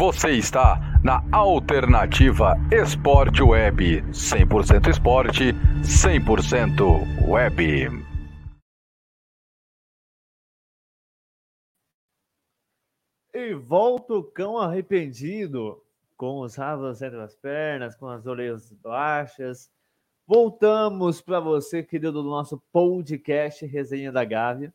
Você está na Alternativa Esporte Web. 100% esporte, 100% web. E volta o cão arrependido, com os rabos entre as pernas, com as orelhas baixas. Voltamos para você, querido, do nosso podcast Resenha da Gávea.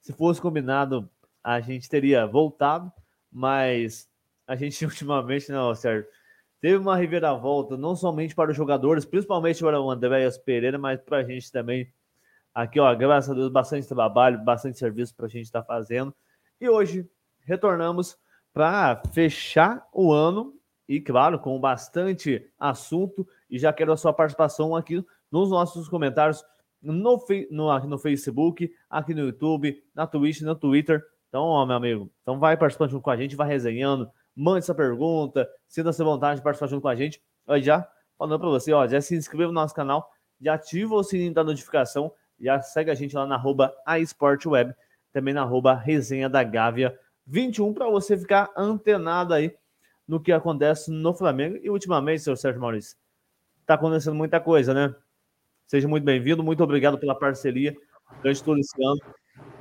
Se fosse combinado, a gente teria voltado, mas a gente ultimamente, não, certo? Teve uma reviravolta, não somente para os jogadores, principalmente para o Andréas Pereira, mas para a gente também. Aqui, ó, graças a Deus, bastante trabalho, bastante serviço para a gente estar tá fazendo. E hoje retornamos para fechar o ano e, claro, com bastante assunto. E já quero a sua participação aqui nos nossos comentários no, no, no Facebook, aqui no YouTube, na Twitch, no Twitter. Então, ó, meu amigo, então vai participando com a gente, vai resenhando, mande essa pergunta, sinta-se vontade de participar junto com a gente. Aí já falando para você, ó, já se inscreva no nosso canal, já ativa o sininho da notificação, já segue a gente lá na arroba aesportweb, também na arroba resenha da Gávea 21, para você ficar antenado aí no que acontece no Flamengo. E ultimamente, seu Sérgio Maurício, tá acontecendo muita coisa, né? Seja muito bem-vindo, muito obrigado pela parceria durante todo esse ano.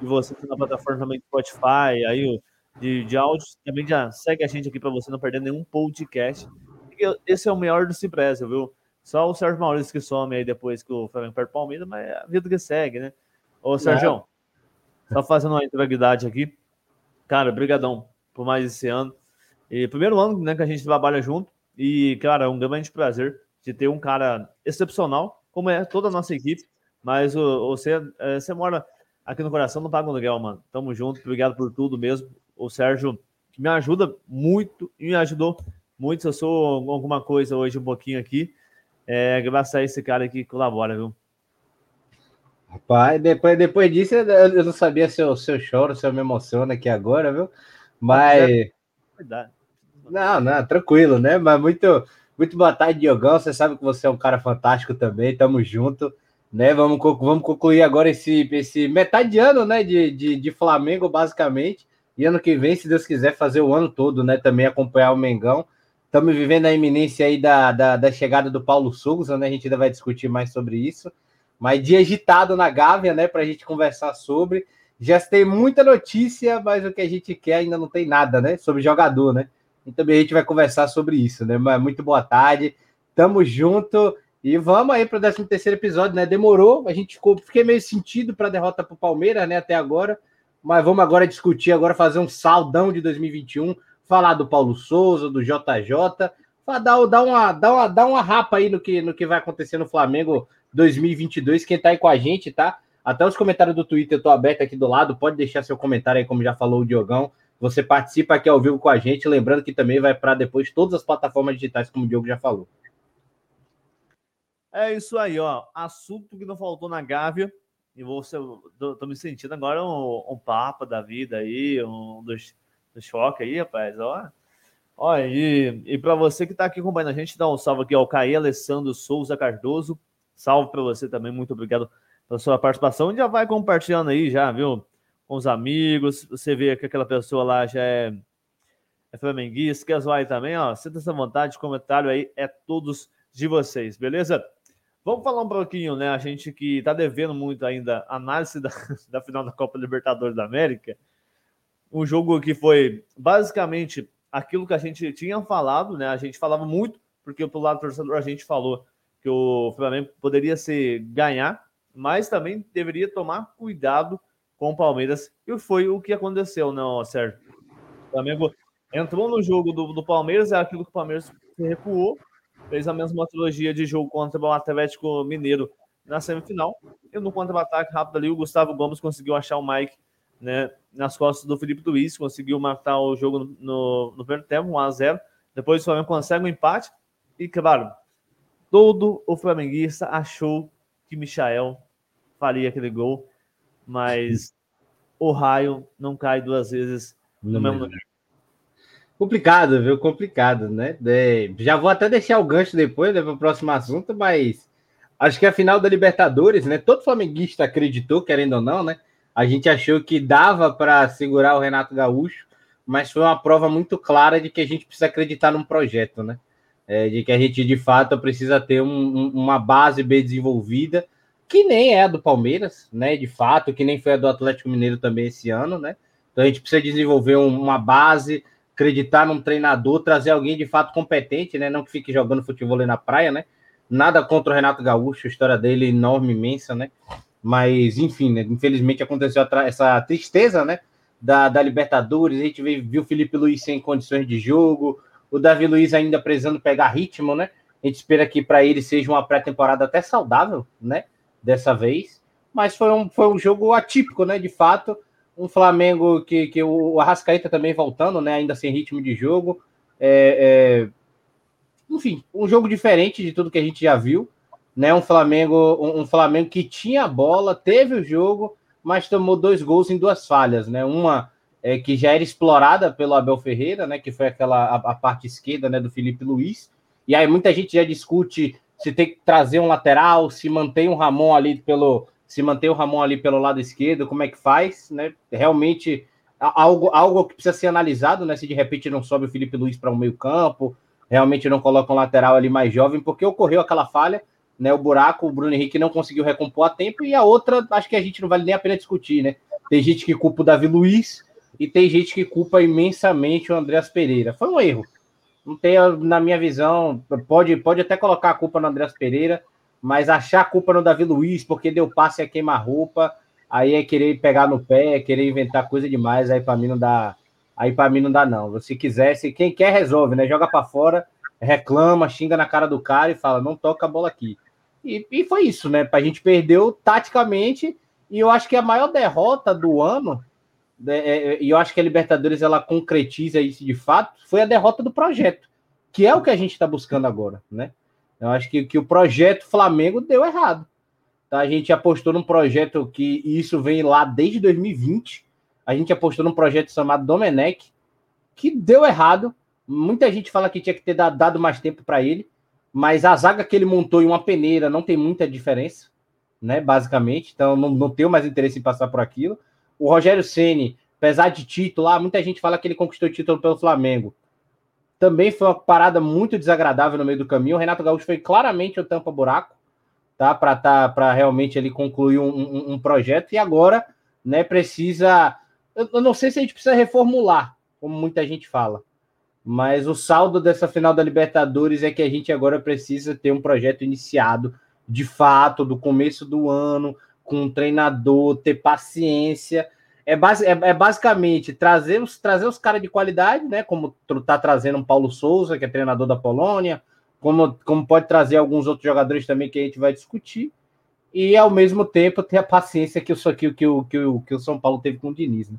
E você tá na plataforma também Spotify, aí de, de áudios, também já segue a gente aqui para você não perder nenhum podcast. Esse é o melhor do Cipresa, viu? Só o Sérgio Maurício que some aí depois que o Flamengo perde Palmeiras, mas é a vida que segue, né? Ô, Sérgio, é. só fazendo uma integralidade aqui. Cara, brigadão por mais esse ano. E primeiro ano né, que a gente trabalha junto. E, cara, é um grande prazer de ter um cara excepcional como é toda a nossa equipe. Mas o, você, é, você mora aqui no coração, não paga um aluguel, mano. Tamo junto, obrigado por tudo mesmo. O Sérgio que me ajuda muito e me ajudou muito. Se eu sou alguma coisa hoje um pouquinho aqui, é graças a esse cara que colabora, viu? Rapaz, depois, depois disso eu não sabia se eu, se eu choro, se eu me emociono aqui agora, viu? Mas. Verdade. Não, não, tranquilo, né? Mas muito, muito boa tarde, Diogão. Você sabe que você é um cara fantástico também. Tamo junto. Né? Vamos, vamos concluir agora esse, esse metade de ano né? de, de, de Flamengo, basicamente. E ano que vem, se Deus quiser, fazer o ano todo, né? Também acompanhar o Mengão. Estamos vivendo a iminência aí da, da, da, chegada do Paulo Souza, né? A gente ainda vai discutir mais sobre isso. Mas dia agitado na Gávea, né? Para a gente conversar sobre. Já tem muita notícia, mas o que a gente quer ainda não tem nada, né? Sobre jogador, né? E também a gente vai conversar sobre isso, né? Mas muito boa tarde, tamo junto e vamos aí para o 13 terceiro episódio, né? Demorou, a gente ficou, fiquei meio sentido para a derrota para o Palmeiras, né? Até agora, mas vamos agora discutir, agora fazer um saldão de 2021, falar do Paulo Souza, do JJ, dar, dar, uma, dar, uma, dar uma rapa aí no que, no que vai acontecer no Flamengo 2022. Quem tá aí com a gente, tá? Até os comentários do Twitter eu tô aberto aqui do lado, pode deixar seu comentário aí, como já falou o Diogão. Você participa aqui ao vivo com a gente, lembrando que também vai para depois todas as plataformas digitais, como o Diogo já falou. É isso aí, ó. Assunto que não faltou na Gávea. E você, tô, me sentindo agora um, um papo da vida aí, um dos, dos choques aí, rapaz. Ó, ó e, e para você que está aqui acompanhando a gente, dá um salve aqui ao Caí Alessandro Souza Cardoso. Salve para você também, muito obrigado pela sua participação. Já vai compartilhando aí, já, viu? com os amigos, você vê que aquela pessoa lá já é, é flamenguista, quer zoar aí também, ó, sinta essa vontade, comentário aí é todos de vocês, beleza? Vamos falar um pouquinho, né, a gente que tá devendo muito ainda análise da, da final da Copa Libertadores da América, um jogo que foi basicamente aquilo que a gente tinha falado, né, a gente falava muito, porque pro lado do torcedor a gente falou que o Flamengo poderia ser ganhar, mas também deveria tomar cuidado com o Palmeiras. E foi o que aconteceu, não, né, Sérgio? O Flamengo entrou no jogo do, do Palmeiras, é aquilo que o Palmeiras recuou, fez a mesma trilogia de jogo contra o Atlético Mineiro na semifinal. E no contra-ataque rápido ali, o Gustavo Gomes conseguiu achar o Mike né, nas costas do Felipe Luiz, conseguiu matar o jogo no, no, primeiro tempo, 1x0. Depois o Flamengo consegue um empate. E, claro, todo o flamenguista achou que Michael faria aquele gol mas o raio não cai duas vezes no mesmo lugar. Complicado, viu? Complicado, né? De... Já vou até deixar o gancho depois, né, para o próximo assunto, mas acho que a final da Libertadores, né? Todo flamenguista acreditou, querendo ou não, né? A gente achou que dava para segurar o Renato Gaúcho, mas foi uma prova muito clara de que a gente precisa acreditar num projeto, né? É, de que a gente de fato precisa ter um, um, uma base bem desenvolvida, que nem é a do Palmeiras, né? De fato, que nem foi a do Atlético Mineiro também esse ano, né? Então a gente precisa desenvolver uma base, acreditar num treinador, trazer alguém de fato competente, né? Não que fique jogando futebol na praia, né? Nada contra o Renato Gaúcho, a história dele é enorme, imensa, né? Mas, enfim, né? infelizmente aconteceu essa tristeza, né? Da, da Libertadores, a gente viu o Felipe Luiz sem condições de jogo, o Davi Luiz ainda precisando pegar ritmo, né? A gente espera que para ele seja uma pré-temporada até saudável, né? Dessa vez. Mas foi um, foi um jogo atípico, né? De fato, um Flamengo que, que o Arrascaeta também voltando, né? Ainda sem ritmo de jogo. É, é... Enfim, um jogo diferente de tudo que a gente já viu, né? Um Flamengo, um, um Flamengo que tinha a bola, teve o jogo, mas tomou dois gols em duas falhas, né? Uma é, que já era explorada pelo Abel Ferreira, né? Que foi aquela a, a, parte esquerda, né? Do Felipe Luiz. E aí muita gente já discute se tem que trazer um lateral, se mantém um Ramon ali pelo se mantém o Ramon ali pelo lado esquerdo, como é que faz, né? Realmente algo, algo que precisa ser analisado, né? Se de repente não sobe o Felipe Luiz para o um meio campo, realmente não coloca um lateral ali mais jovem, porque ocorreu aquela falha, né? O buraco, o Bruno Henrique não conseguiu recompor a tempo, e a outra, acho que a gente não vale nem a pena discutir, né? Tem gente que culpa o Davi Luiz e tem gente que culpa imensamente o Andreas Pereira. Foi um erro. Não tem, na minha visão, pode, pode até colocar a culpa no Andreas Pereira, mas achar a culpa no Davi Luiz porque deu passe a queimar-roupa, aí é querer pegar no pé, é querer inventar coisa demais, aí para mim não dá. Aí para mim não dá não. Se quisesse, quem quer resolve, né? Joga para fora, reclama, xinga na cara do cara e fala: "Não toca a bola aqui". E, e foi isso, né? A gente perdeu taticamente e eu acho que a maior derrota do ano né, é, é, e eu acho que a Libertadores ela concretiza isso de fato, foi a derrota do projeto, que é o que a gente está buscando agora, né? Eu acho que, que o projeto Flamengo deu errado. Tá? A gente apostou num projeto que isso vem lá desde 2020. A gente apostou num projeto chamado Domenech, que deu errado. Muita gente fala que tinha que ter dado mais tempo para ele, mas a zaga que ele montou em uma peneira não tem muita diferença, né? Basicamente, então não, não tenho mais interesse em passar por aquilo. O Rogério Ceni, apesar de título, lá, muita gente fala que ele conquistou título pelo Flamengo também foi uma parada muito desagradável no meio do caminho. O Renato Gaúcho foi claramente o tampa-buraco, tá? Para tá, para realmente ele concluir um, um, um, projeto. E agora, né, precisa. Eu não sei se a gente precisa reformular, como muita gente fala. Mas o saldo dessa final da Libertadores é que a gente agora precisa ter um projeto iniciado de fato, do começo do ano, com um treinador, ter paciência é, é, é, basicamente trazer os, trazer os caras de qualidade, né? Como tá trazendo um Paulo Souza, que é treinador da Polônia, como, como pode trazer alguns outros jogadores também que a gente vai discutir, e ao mesmo tempo ter a paciência que, o, que, que, que, o, que o São Paulo teve com o Diniz, né?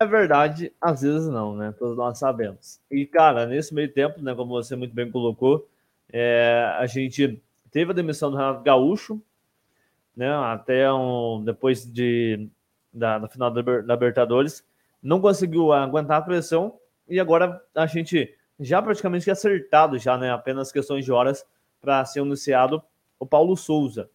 É verdade, às vezes não, né? Todos nós sabemos. E, cara, nesse meio tempo, né, como você muito bem colocou, é, a gente teve a demissão do Renato Gaúcho, né? Até um, depois de, da, da final da Libertadores, não conseguiu aguentar a pressão e agora a gente já praticamente acertado já, né? Apenas questões de horas para ser anunciado o Paulo Souza.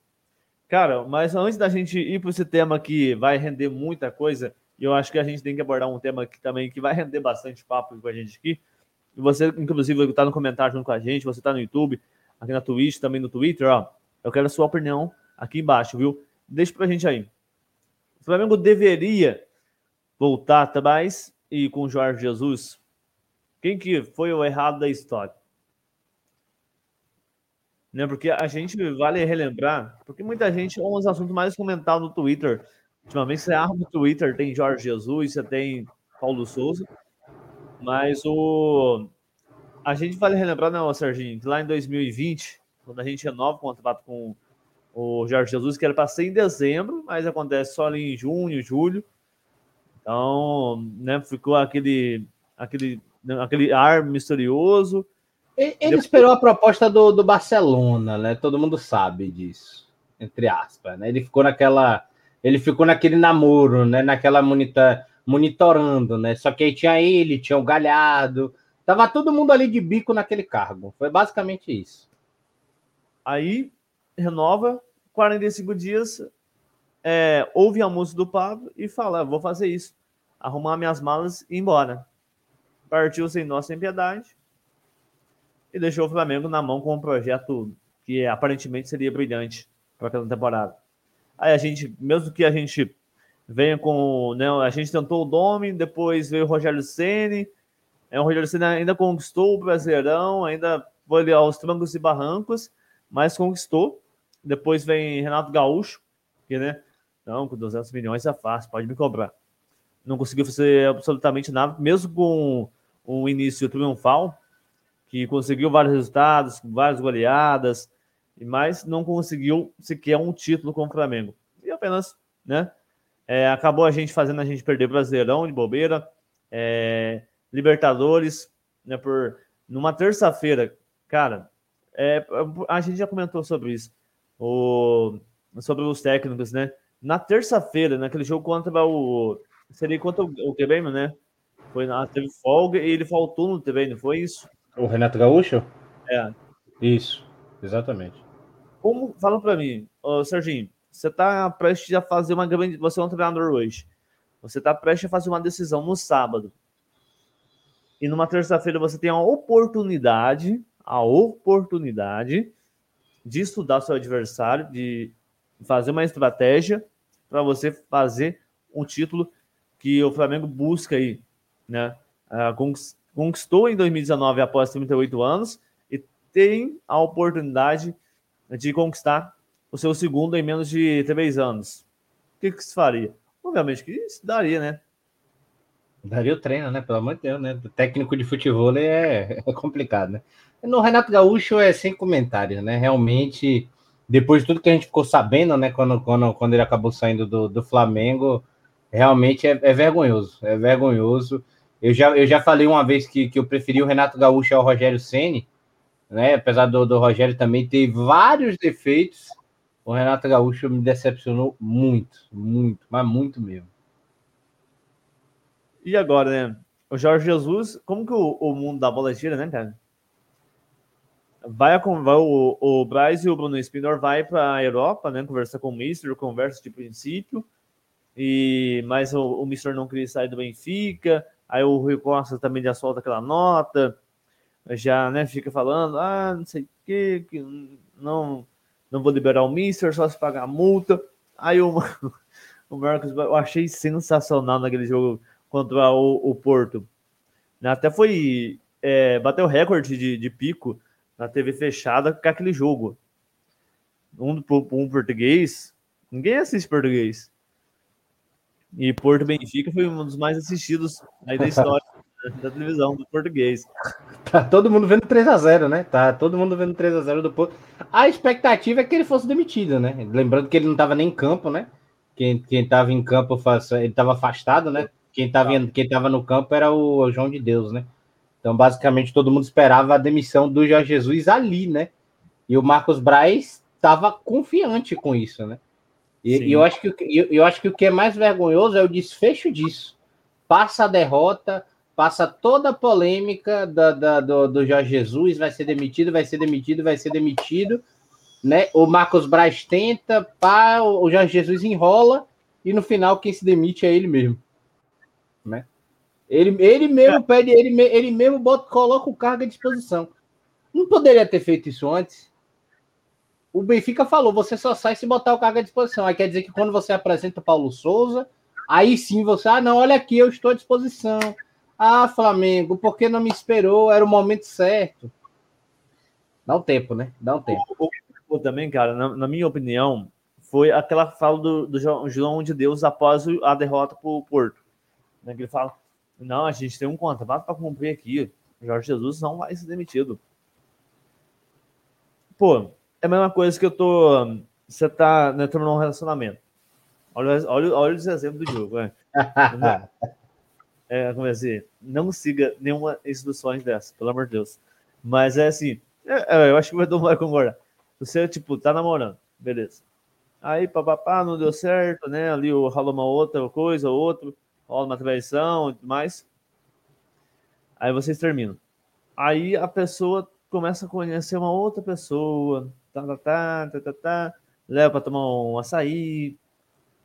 Cara, mas antes da gente ir para esse tema que vai render muita coisa, e eu acho que a gente tem que abordar um tema que também que vai render bastante papo com a gente aqui. E você, inclusive, está no comentário junto com a gente, você está no YouTube, aqui na Twitch, também no Twitter, ó. Eu quero a sua opinião aqui embaixo, viu? Deixa pra gente aí. O Flamengo deveria voltar atrás e com o Jorge Jesus. Quem que foi o errado da história? Né? Porque a gente vale relembrar, porque muita gente é um dos assuntos mais comentados no Twitter. Ultimamente você arma no Twitter, tem Jorge Jesus, você tem Paulo Souza. Mas o a gente vale relembrar, não, Serginho, que lá em 2020, quando a gente renova o contrato com o Jorge Jesus, que era para ser em dezembro, mas acontece só ali em junho, julho. Então, né, ficou aquele, aquele, aquele ar misterioso. Ele, Depois... esperou a proposta do, do Barcelona, né? Todo mundo sabe disso, entre aspas. Né? Ele ficou naquela, ele ficou naquele namoro, né? Naquela monitor, monitorando, né? Só que aí tinha ele, tinha o Galhardo, tava todo mundo ali de bico naquele cargo. Foi basicamente isso. Aí renova, 45 dias, é, ouve a música do Pablo e fala: vou fazer isso, arrumar minhas malas e ir embora. Partiu sem nós, sem piedade e deixou o Flamengo na mão com um projeto que aparentemente seria brilhante para aquela temporada. Aí a gente, mesmo que a gente venha com. Né, a gente tentou o Domi, depois veio o Rogério Ceni. É, o Rogério Ceni ainda conquistou o Brasileirão, ainda foi ali aos trancos e barrancos, mas conquistou. Depois vem Renato Gaúcho, que, né? Não, com 200 milhões é fácil, pode me cobrar. Não conseguiu fazer absolutamente nada, mesmo com um início triunfal, que conseguiu vários resultados, várias goleadas, mas não conseguiu sequer um título com o Flamengo. E apenas, né? É, acabou a gente fazendo a gente perder Brasileirão de bobeira, é, Libertadores, né? Por numa terça-feira, cara, é, a gente já comentou sobre isso, o, sobre os técnicos, né? Na terça-feira, naquele jogo contra o seria contra o, Grêmio, né? Foi na teve folga e ele faltou no treino, foi isso? O Renato Gaúcho? É. Isso, exatamente. Como, fala para mim, ô, Serginho, você tá prestes a fazer uma grande. Você é um treinador hoje. Você tá prestes a fazer uma decisão no sábado. E numa terça-feira você tem a oportunidade, a oportunidade de estudar seu adversário, de fazer uma estratégia para você fazer um título que o Flamengo busca aí, né? Uh, conquistou em 2019 após 38 anos e tem a oportunidade de conquistar o seu segundo em menos de três anos. O que, que se faria? Obviamente que isso daria, né? Daria o treino, né? Pelo amor de Deus, né? O técnico de futebol é, é complicado, né? No Renato Gaúcho é sem comentários, né? Realmente, depois de tudo que a gente ficou sabendo, né? Quando, quando, quando ele acabou saindo do, do Flamengo, realmente é, é vergonhoso. É vergonhoso. Eu já, eu já falei uma vez que, que eu preferi o Renato Gaúcho ao Rogério Ceni, né? Apesar do, do Rogério também ter vários defeitos, o Renato Gaúcho me decepcionou muito, muito, mas muito mesmo. E agora, né? O Jorge Jesus, como que o, o mundo da bola gira, né, cara? Vai, vai o, o Braz e o Bruno Spindor vai para a Europa, né? Conversar com o Mister, conversa de princípio. E mas o, o Mister não queria sair do Benfica. Aí o Rui Costa também já solta aquela nota, já né, fica falando, ah, não sei o que, que não, não vou liberar o Mister, só se pagar a multa. Aí o, o Marcos, eu achei sensacional naquele jogo contra o, o Porto. Até foi, é, bateu recorde de, de pico na TV fechada com aquele jogo. Um, um português, ninguém assiste português. E Porto Benfica foi um dos mais assistidos aí da história da televisão do português. Tá todo mundo vendo 3 a 0 né? Tá todo mundo vendo 3 a 0 do Porto. A expectativa é que ele fosse demitido, né? Lembrando que ele não estava nem em campo, né? Quem, quem tava em campo, ele estava afastado, né? Quem tava, quem tava no campo era o João de Deus, né? Então, basicamente, todo mundo esperava a demissão do Jorge Jesus ali, né? E o Marcos Braz estava confiante com isso, né? E, e eu, acho que, eu, eu acho que o que é mais vergonhoso é o desfecho disso. Passa a derrota, passa toda a polêmica da, da, do, do Jorge Jesus, vai ser demitido, vai ser demitido, vai ser demitido. Né? O Marcos Braz tenta, pá, o Jorge Jesus enrola, e no final quem se demite é ele mesmo. Né? Ele, ele mesmo é. pede, ele, ele mesmo bota, coloca o cargo à disposição. Não poderia ter feito isso antes? o Benfica falou: você só sai se botar o cargo à disposição. Aí quer dizer que quando você apresenta o Paulo Souza, aí sim você, ah, não, olha aqui, eu estou à disposição. Ah, Flamengo, por que não me esperou? Era o momento certo. Dá um tempo, né? Dá um tempo. O, o, também, cara, na, na, minha opinião, foi aquela fala do, do João de Deus após a derrota para o Porto. Né, que ele fala: não, a gente tem um contrato para cumprir aqui. Jorge Jesus não vai ser demitido. Pô, é a mesma coisa que eu tô. Você tá né, terminou um relacionamento. Olha, olha, olha os exemplos do jogo. É, é como é assim, não siga nenhuma instruções dessa, pelo amor de Deus. Mas é assim, é, é, eu acho que o Edu vai concordar. Você, tipo, tá namorando, beleza. Aí, papapá, não deu certo, né? Ali rolou uma outra coisa, outro, rola uma traição e tudo mais. Aí vocês terminam. Aí a pessoa começa a conhecer uma outra pessoa, tá, tá, tá, tá, tá, tá leva para tomar um açaí,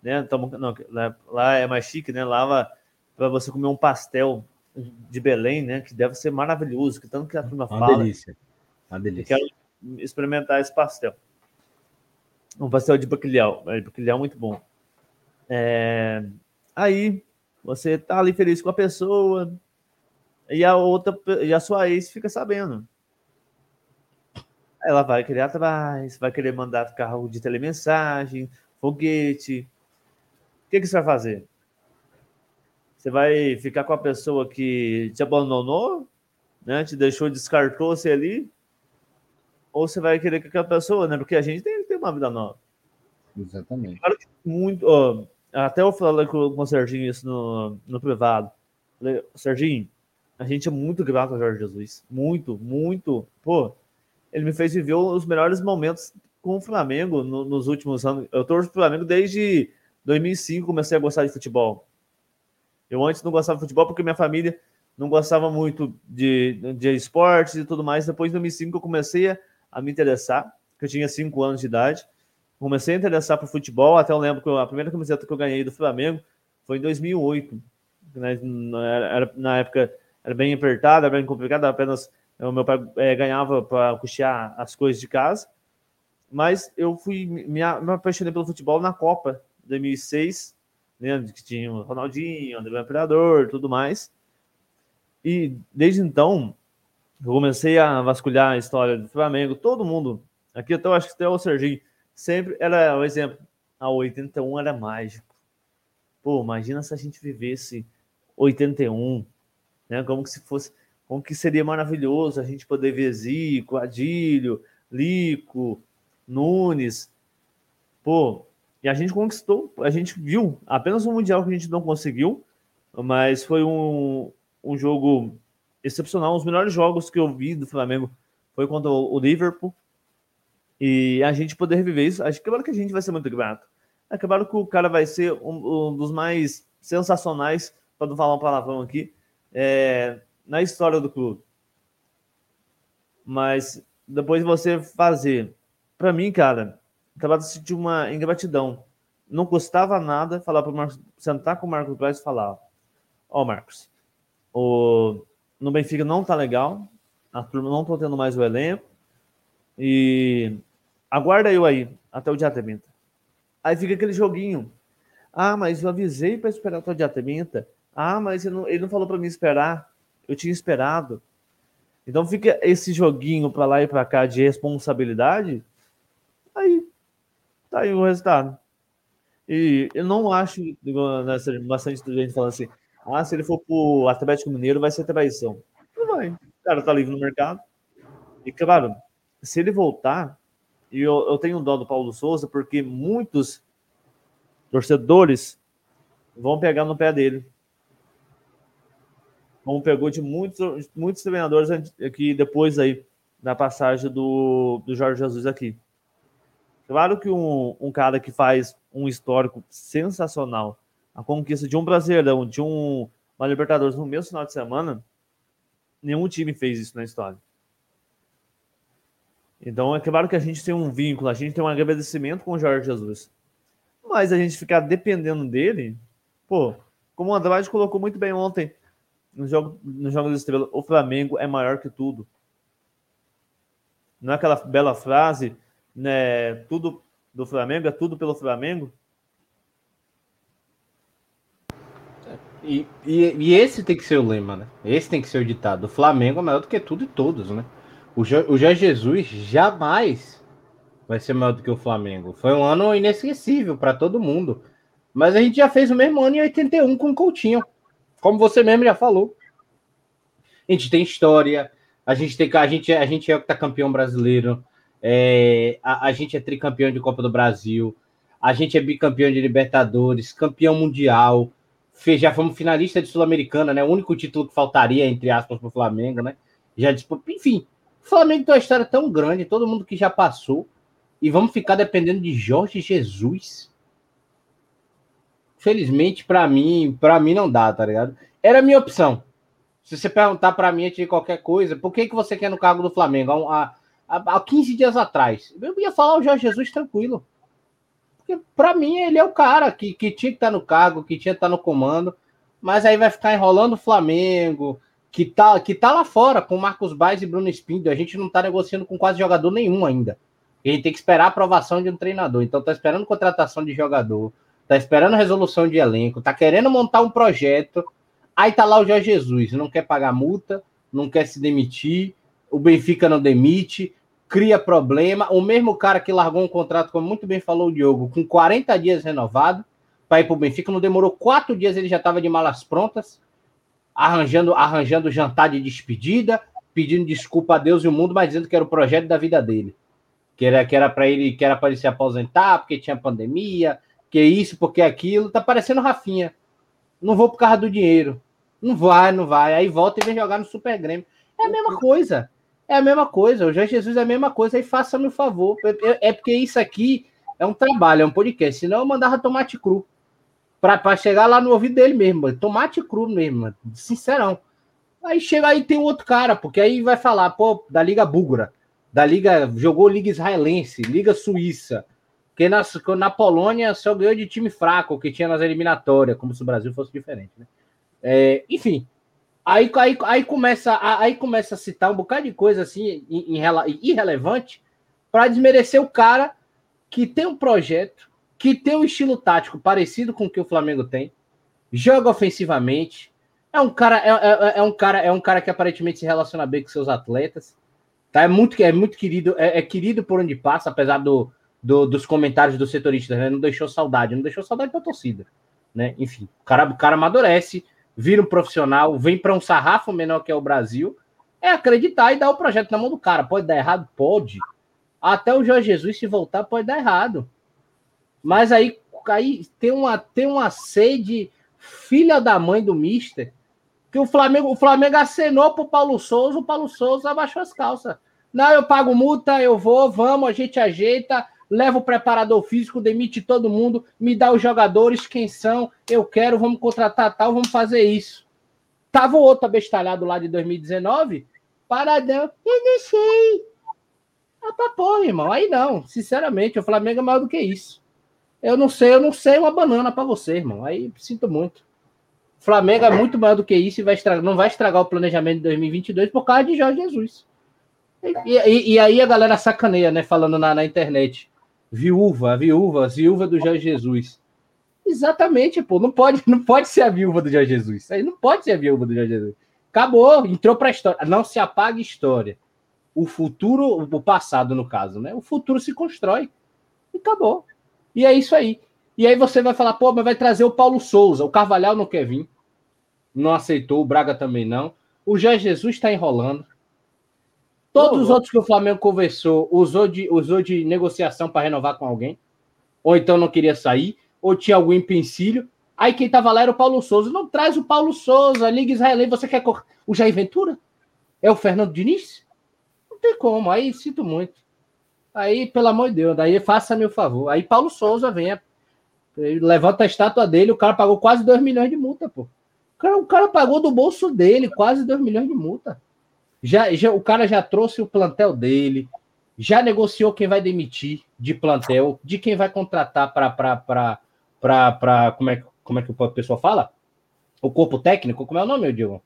né? Toma, não, lá, lá, é mais chique, né? Lá para você comer um pastel de Belém, né? Que deve ser maravilhoso, que tanto que a turma Uma fala. delícia. Uma delícia. Quero experimentar esse pastel. Um pastel de bacalhau, é, bacalhau muito bom. É... Aí você tá ali feliz com a pessoa e a outra e a sua ex fica sabendo. Ela vai querer atrás, vai querer mandar carro de telemensagem, foguete. O que, que você vai fazer? Você vai ficar com a pessoa que te abandonou, né? Te deixou, descartou você ali? Ou você vai querer que aquela pessoa, né? Porque a gente tem que ter uma vida nova. Exatamente. Claro que muito. Ó, até eu falei com, o Serginho isso no, no privado. Falei, Serginho, a gente é muito grato ao Jorge Jesus. Muito, muito. Pô, ele me fez viver os melhores momentos com o Flamengo no, nos últimos anos. Eu torço pro Flamengo desde 2005, comecei a gostar de futebol. Eu antes não gostava de futebol porque minha família não gostava muito de, de esportes e tudo mais. Depois de 2005 eu comecei a, a me interessar, que eu tinha 5 anos de idade. Comecei a interessar por futebol, até eu lembro que a primeira camiseta que eu ganhei do Flamengo foi em 2008. Né? Na época era bem apertada, bem complicada, apenas o meu pai é, ganhava para custear as coisas de casa. Mas eu fui me, me apaixonei pelo futebol na Copa 2006, né, que tinha o Ronaldinho, André Imperador, tudo mais. E desde então, eu comecei a vasculhar a história do Flamengo, todo mundo, aqui até eu acho que até o Serginho, sempre era o um exemplo. A 81 era mágico. Pô, imagina se a gente vivesse 81, né? Como que se fosse, como que seria maravilhoso a gente poder ver Zico, Adílio, Lico, Nunes. Pô, e a gente conquistou, a gente viu apenas um mundial que a gente não conseguiu, mas foi um, um jogo excepcional. Um dos melhores jogos que eu vi do Flamengo foi contra o Liverpool. E a gente poder reviver isso, acho que claro que a gente vai ser muito grato. É claro que o cara vai ser um, um dos mais sensacionais, para não falar um palavrão aqui, é, na história do clube. Mas depois de você fazer, para mim, cara, acabava de sentir uma ingratidão. Não custava nada falar para Marcos, sentar com o Marcos Braz e falar: Ó, oh, Marcos, o, no Benfica não tá legal, a turma não tô tendo mais o elenco, e aguarda eu aí até o dia 30. Aí fica aquele joguinho. Ah, mas eu avisei para esperar até o dia 30. Ah, mas ele não, ele não falou para mim esperar. Eu tinha esperado. Então fica esse joguinho para lá e para cá de responsabilidade. Aí tá aí o resultado. E eu não acho, nessa, bastante gente falando assim, ah, se ele for pro Atlético Mineiro vai ser traição. Não vai. O cara tá livre no mercado. E claro, se ele voltar, e eu, eu tenho dó do Paulo Souza, porque muitos torcedores vão pegar no pé dele. Como pegou de muitos, muitos treinadores aqui depois aí da passagem do, do Jorge Jesus aqui. Claro que um, um cara que faz um histórico sensacional, a conquista de um Brasileirão, de um, uma Libertadores no mesmo final de semana, nenhum time fez isso na história. Então é claro que a gente tem um vínculo, a gente tem um agradecimento com o Jorge Jesus. Mas a gente ficar dependendo dele, pô, como o Andrade colocou muito bem ontem no jogo, no jogo das estrelas, o Flamengo é maior que tudo. Não é aquela bela frase, né? Tudo do Flamengo é tudo pelo Flamengo. E, e, e, esse tem que ser o lema, né? Esse tem que ser o ditado. O Flamengo é maior do que tudo e todos, né? O, jo, o Jorge Jesus jamais vai ser maior do que o Flamengo. Foi um ano inesquecível para todo mundo. Mas a gente já fez o mesmo ano em 81 com o Coutinho. Como você mesmo já falou. A gente tem história, a gente tem a gente, a gente é o que tá campeão brasileiro, é, a, a gente é tricampeão de Copa do Brasil, a gente é bicampeão de Libertadores, campeão mundial, fez, já fomos finalista de Sul-Americana, né? O único título que faltaria, entre aspas, para o Flamengo, né? Já disputou, enfim, o Flamengo tem uma história tão grande, todo mundo que já passou, e vamos ficar dependendo de Jorge Jesus. Felizmente, para mim, para mim não dá, tá ligado? Era a minha opção. Se você perguntar para mim de qualquer coisa, por que, que você quer no cargo do Flamengo? Há, há, há 15 dias atrás, eu ia falar o Jorge Jesus tranquilo. Para mim, ele é o cara que, que tinha que estar tá no cargo, que tinha que estar tá no comando, mas aí vai ficar enrolando o Flamengo, que tá, que tá lá fora com Marcos Baez e Bruno Espindo. A gente não tá negociando com quase jogador nenhum ainda. A gente tem que esperar a aprovação de um treinador. Então tá esperando contratação de jogador, tá esperando resolução de elenco, tá querendo montar um projeto. Aí tá lá o Jorge Jesus, não quer pagar multa, não quer se demitir, o Benfica não demite, cria problema. O mesmo cara que largou um contrato, como muito bem falou o Diogo, com 40 dias renovado para ir para o Benfica, não demorou quatro dias, ele já estava de malas prontas, arranjando, arranjando jantar de despedida, pedindo desculpa a Deus e o mundo, mas dizendo que era o projeto da vida dele. Que era que era para ele, que era para ele se aposentar, porque tinha pandemia, que isso, porque aquilo. Tá parecendo Rafinha. Não vou por causa do dinheiro. Não vai, não vai. Aí volta e vem jogar no Super Grêmio. É a mesma coisa. É a mesma coisa. O Jorge Jesus é a mesma coisa. Aí faça-me o favor. É, é porque isso aqui é um trabalho, é um podcast. Senão eu mandava tomate cru. Para chegar lá no ouvido dele mesmo. Tomate cru mesmo, sincerão. Aí chega aí tem outro cara, porque aí vai falar, pô, da Liga Búlgara, da Liga, jogou Liga Israelense, Liga Suíça, que na, na Polônia só ganhou de time fraco que tinha nas eliminatórias, como se o Brasil fosse diferente, né? É, enfim, aí, aí, aí, começa, aí começa a citar um bocado de coisa assim, irrelevante, para desmerecer o cara que tem um projeto, que tem um estilo tático parecido com o que o Flamengo tem, joga ofensivamente, é um cara, é, é, é um cara, é um cara que aparentemente se relaciona bem com seus atletas, tá? É muito, é muito querido, é, é querido por onde passa, apesar do, do, dos comentários do setorista, né? Não deixou saudade, não deixou saudade da torcida, né? Enfim, o cara, o cara amadurece, vira um profissional, vem para um sarrafo menor que é o Brasil, é acreditar e dar o projeto na mão do cara. Pode dar errado? Pode. Até o Jorge Jesus, se voltar, pode dar errado. Mas aí, aí tem, uma, tem uma sede filha da mãe do Mister, que o Flamengo, o Flamengo acenou pro Paulo Souza, o Paulo Souza abaixou as calças. Não, eu pago multa, eu vou, vamos, a gente ajeita, leva o preparador físico, demite todo mundo, me dá os jogadores, quem são, eu quero, vamos contratar tal, vamos fazer isso. Tava o outro abestalhado lá de 2019, paradão, eu sei. Ah, pra porra, irmão, aí não, sinceramente, o Flamengo é maior do que isso. Eu não sei, eu não sei uma banana para você, irmão, aí sinto muito. Flamengo é muito maior do que isso e vai estragar, não vai estragar o planejamento de 2022 por causa de Jorge Jesus. E, e, e, aí a galera sacaneia, né? Falando na, na internet viúva, viúva, viúva do Jorge Jesus. Exatamente, pô, não pode, não pode ser a viúva do Jorge Jesus. Aí não pode ser a viúva do Jorge Jesus. Acabou, entrou para história. Não se apaga história. O futuro, o passado no caso, né? O futuro se constrói. E acabou. E é isso aí. E aí você vai falar, pô, mas vai trazer o Paulo Souza. O Carvalhal não quer vir. Não aceitou, o Braga também não. O Jorge Jesus está enrolando. Todos os outros que o Flamengo conversou usou de, usou de negociação para renovar com alguém, ou então não queria sair, ou tinha algum empecilho. Aí quem tava lá era o Paulo Souza. Não traz o Paulo Souza, Liga Israelense, você quer o Jair Ventura? É o Fernando Diniz? Não tem como, aí sinto muito. Aí, pelo amor de Deus, daí faça-me o favor. Aí Paulo Souza vem, levanta a estátua dele, o cara pagou quase 2 milhões de multa, pô. O cara, o cara pagou do bolso dele quase 2 milhões de multa. Já, já, o cara já trouxe o plantel dele, já negociou quem vai demitir de plantel, de quem vai contratar para. Como é, como é que o pessoal fala? O corpo técnico, como é o nome, Diego?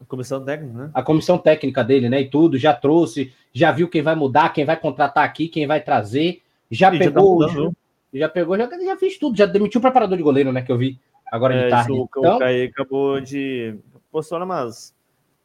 A comissão técnica, né? A comissão técnica dele, né? E tudo, já trouxe, já viu quem vai mudar, quem vai contratar aqui, quem vai trazer. Já e pegou. Já, tá já, pegou, já, já fez tudo, já demitiu o preparador de goleiro, né? Que eu vi agora é, de tarde. Isso, então, o Caí acabou de postou umas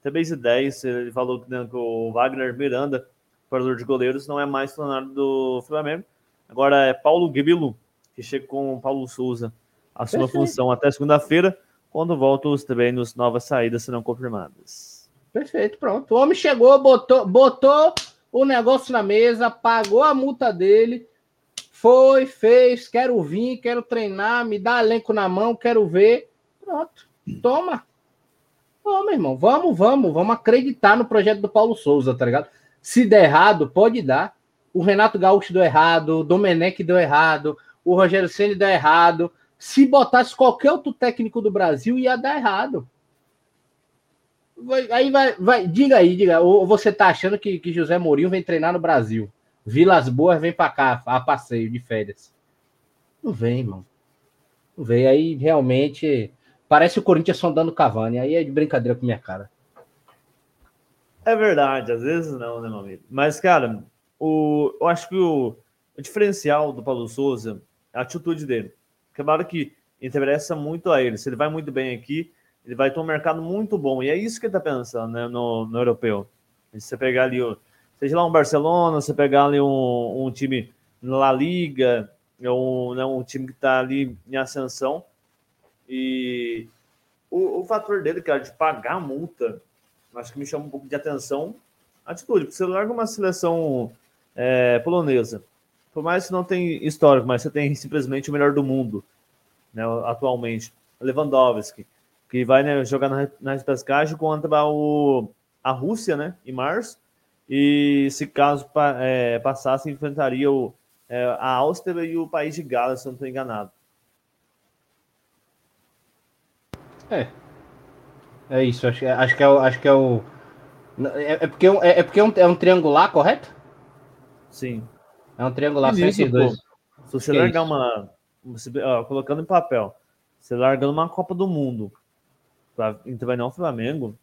base 10, ele falou né, que o Wagner Miranda, parador de goleiros, não é mais funcionário do Flamengo. Agora é Paulo Guibilo, que chega com o Paulo Souza, a função até segunda-feira, quando voltam os treinos, novas saídas serão confirmadas. Perfeito, pronto. O homem chegou, botou, botou o negócio na mesa, pagou a multa dele, foi, fez, quero vir, quero treinar, me dá elenco na mão, quero ver. Pronto, toma. Meu irmão, vamos, vamos, vamos acreditar no projeto do Paulo Souza, tá ligado? Se der errado, pode dar. O Renato Gaúcho deu errado, o Domenech deu errado, o Rogério Ceni deu errado. Se botasse qualquer outro técnico do Brasil, ia dar errado. Aí vai, vai, diga aí, diga. Ou você tá achando que, que José Mourinho vem treinar no Brasil? Vilas Boas vem para cá, a passeio de férias. Não vem, mano. Não vem. Aí realmente parece o Corinthians sondando Cavani. Aí é de brincadeira com minha cara. É verdade, às vezes não, né, meu amigo? Mas, cara, o, eu acho que o, o diferencial do Paulo Souza é a atitude dele. Claro que interessa muito a ele. Se ele vai muito bem aqui, ele vai ter um mercado muito bom. E é isso que ele está pensando né, no, no europeu. Se você pegar ali, seja lá um Barcelona, você pegar ali um, um time na Liga, é um, né, um time que está ali em ascensão. E o, o fator dele, cara, de pagar a multa, acho que me chama um pouco de atenção atitude. Porque você larga uma seleção é, polonesa, por mais que não tem histórico, mas você tem simplesmente o melhor do mundo, né, atualmente, Lewandowski, que vai né, jogar na, na repescagem contra o, a Rússia, né, em março, e se caso é, passasse, enfrentaria o, é, a Áustria e o país de Gales, se eu não estou enganado. É. É isso, acho, acho que é o. Acho que é, o é, é porque, é, é porque é um, é um triangular, correto? Sim. É um triangular sem esses dois. Se você que largar é uma. Ó, colocando em papel, você largando uma Copa do Mundo para intervenir o Flamengo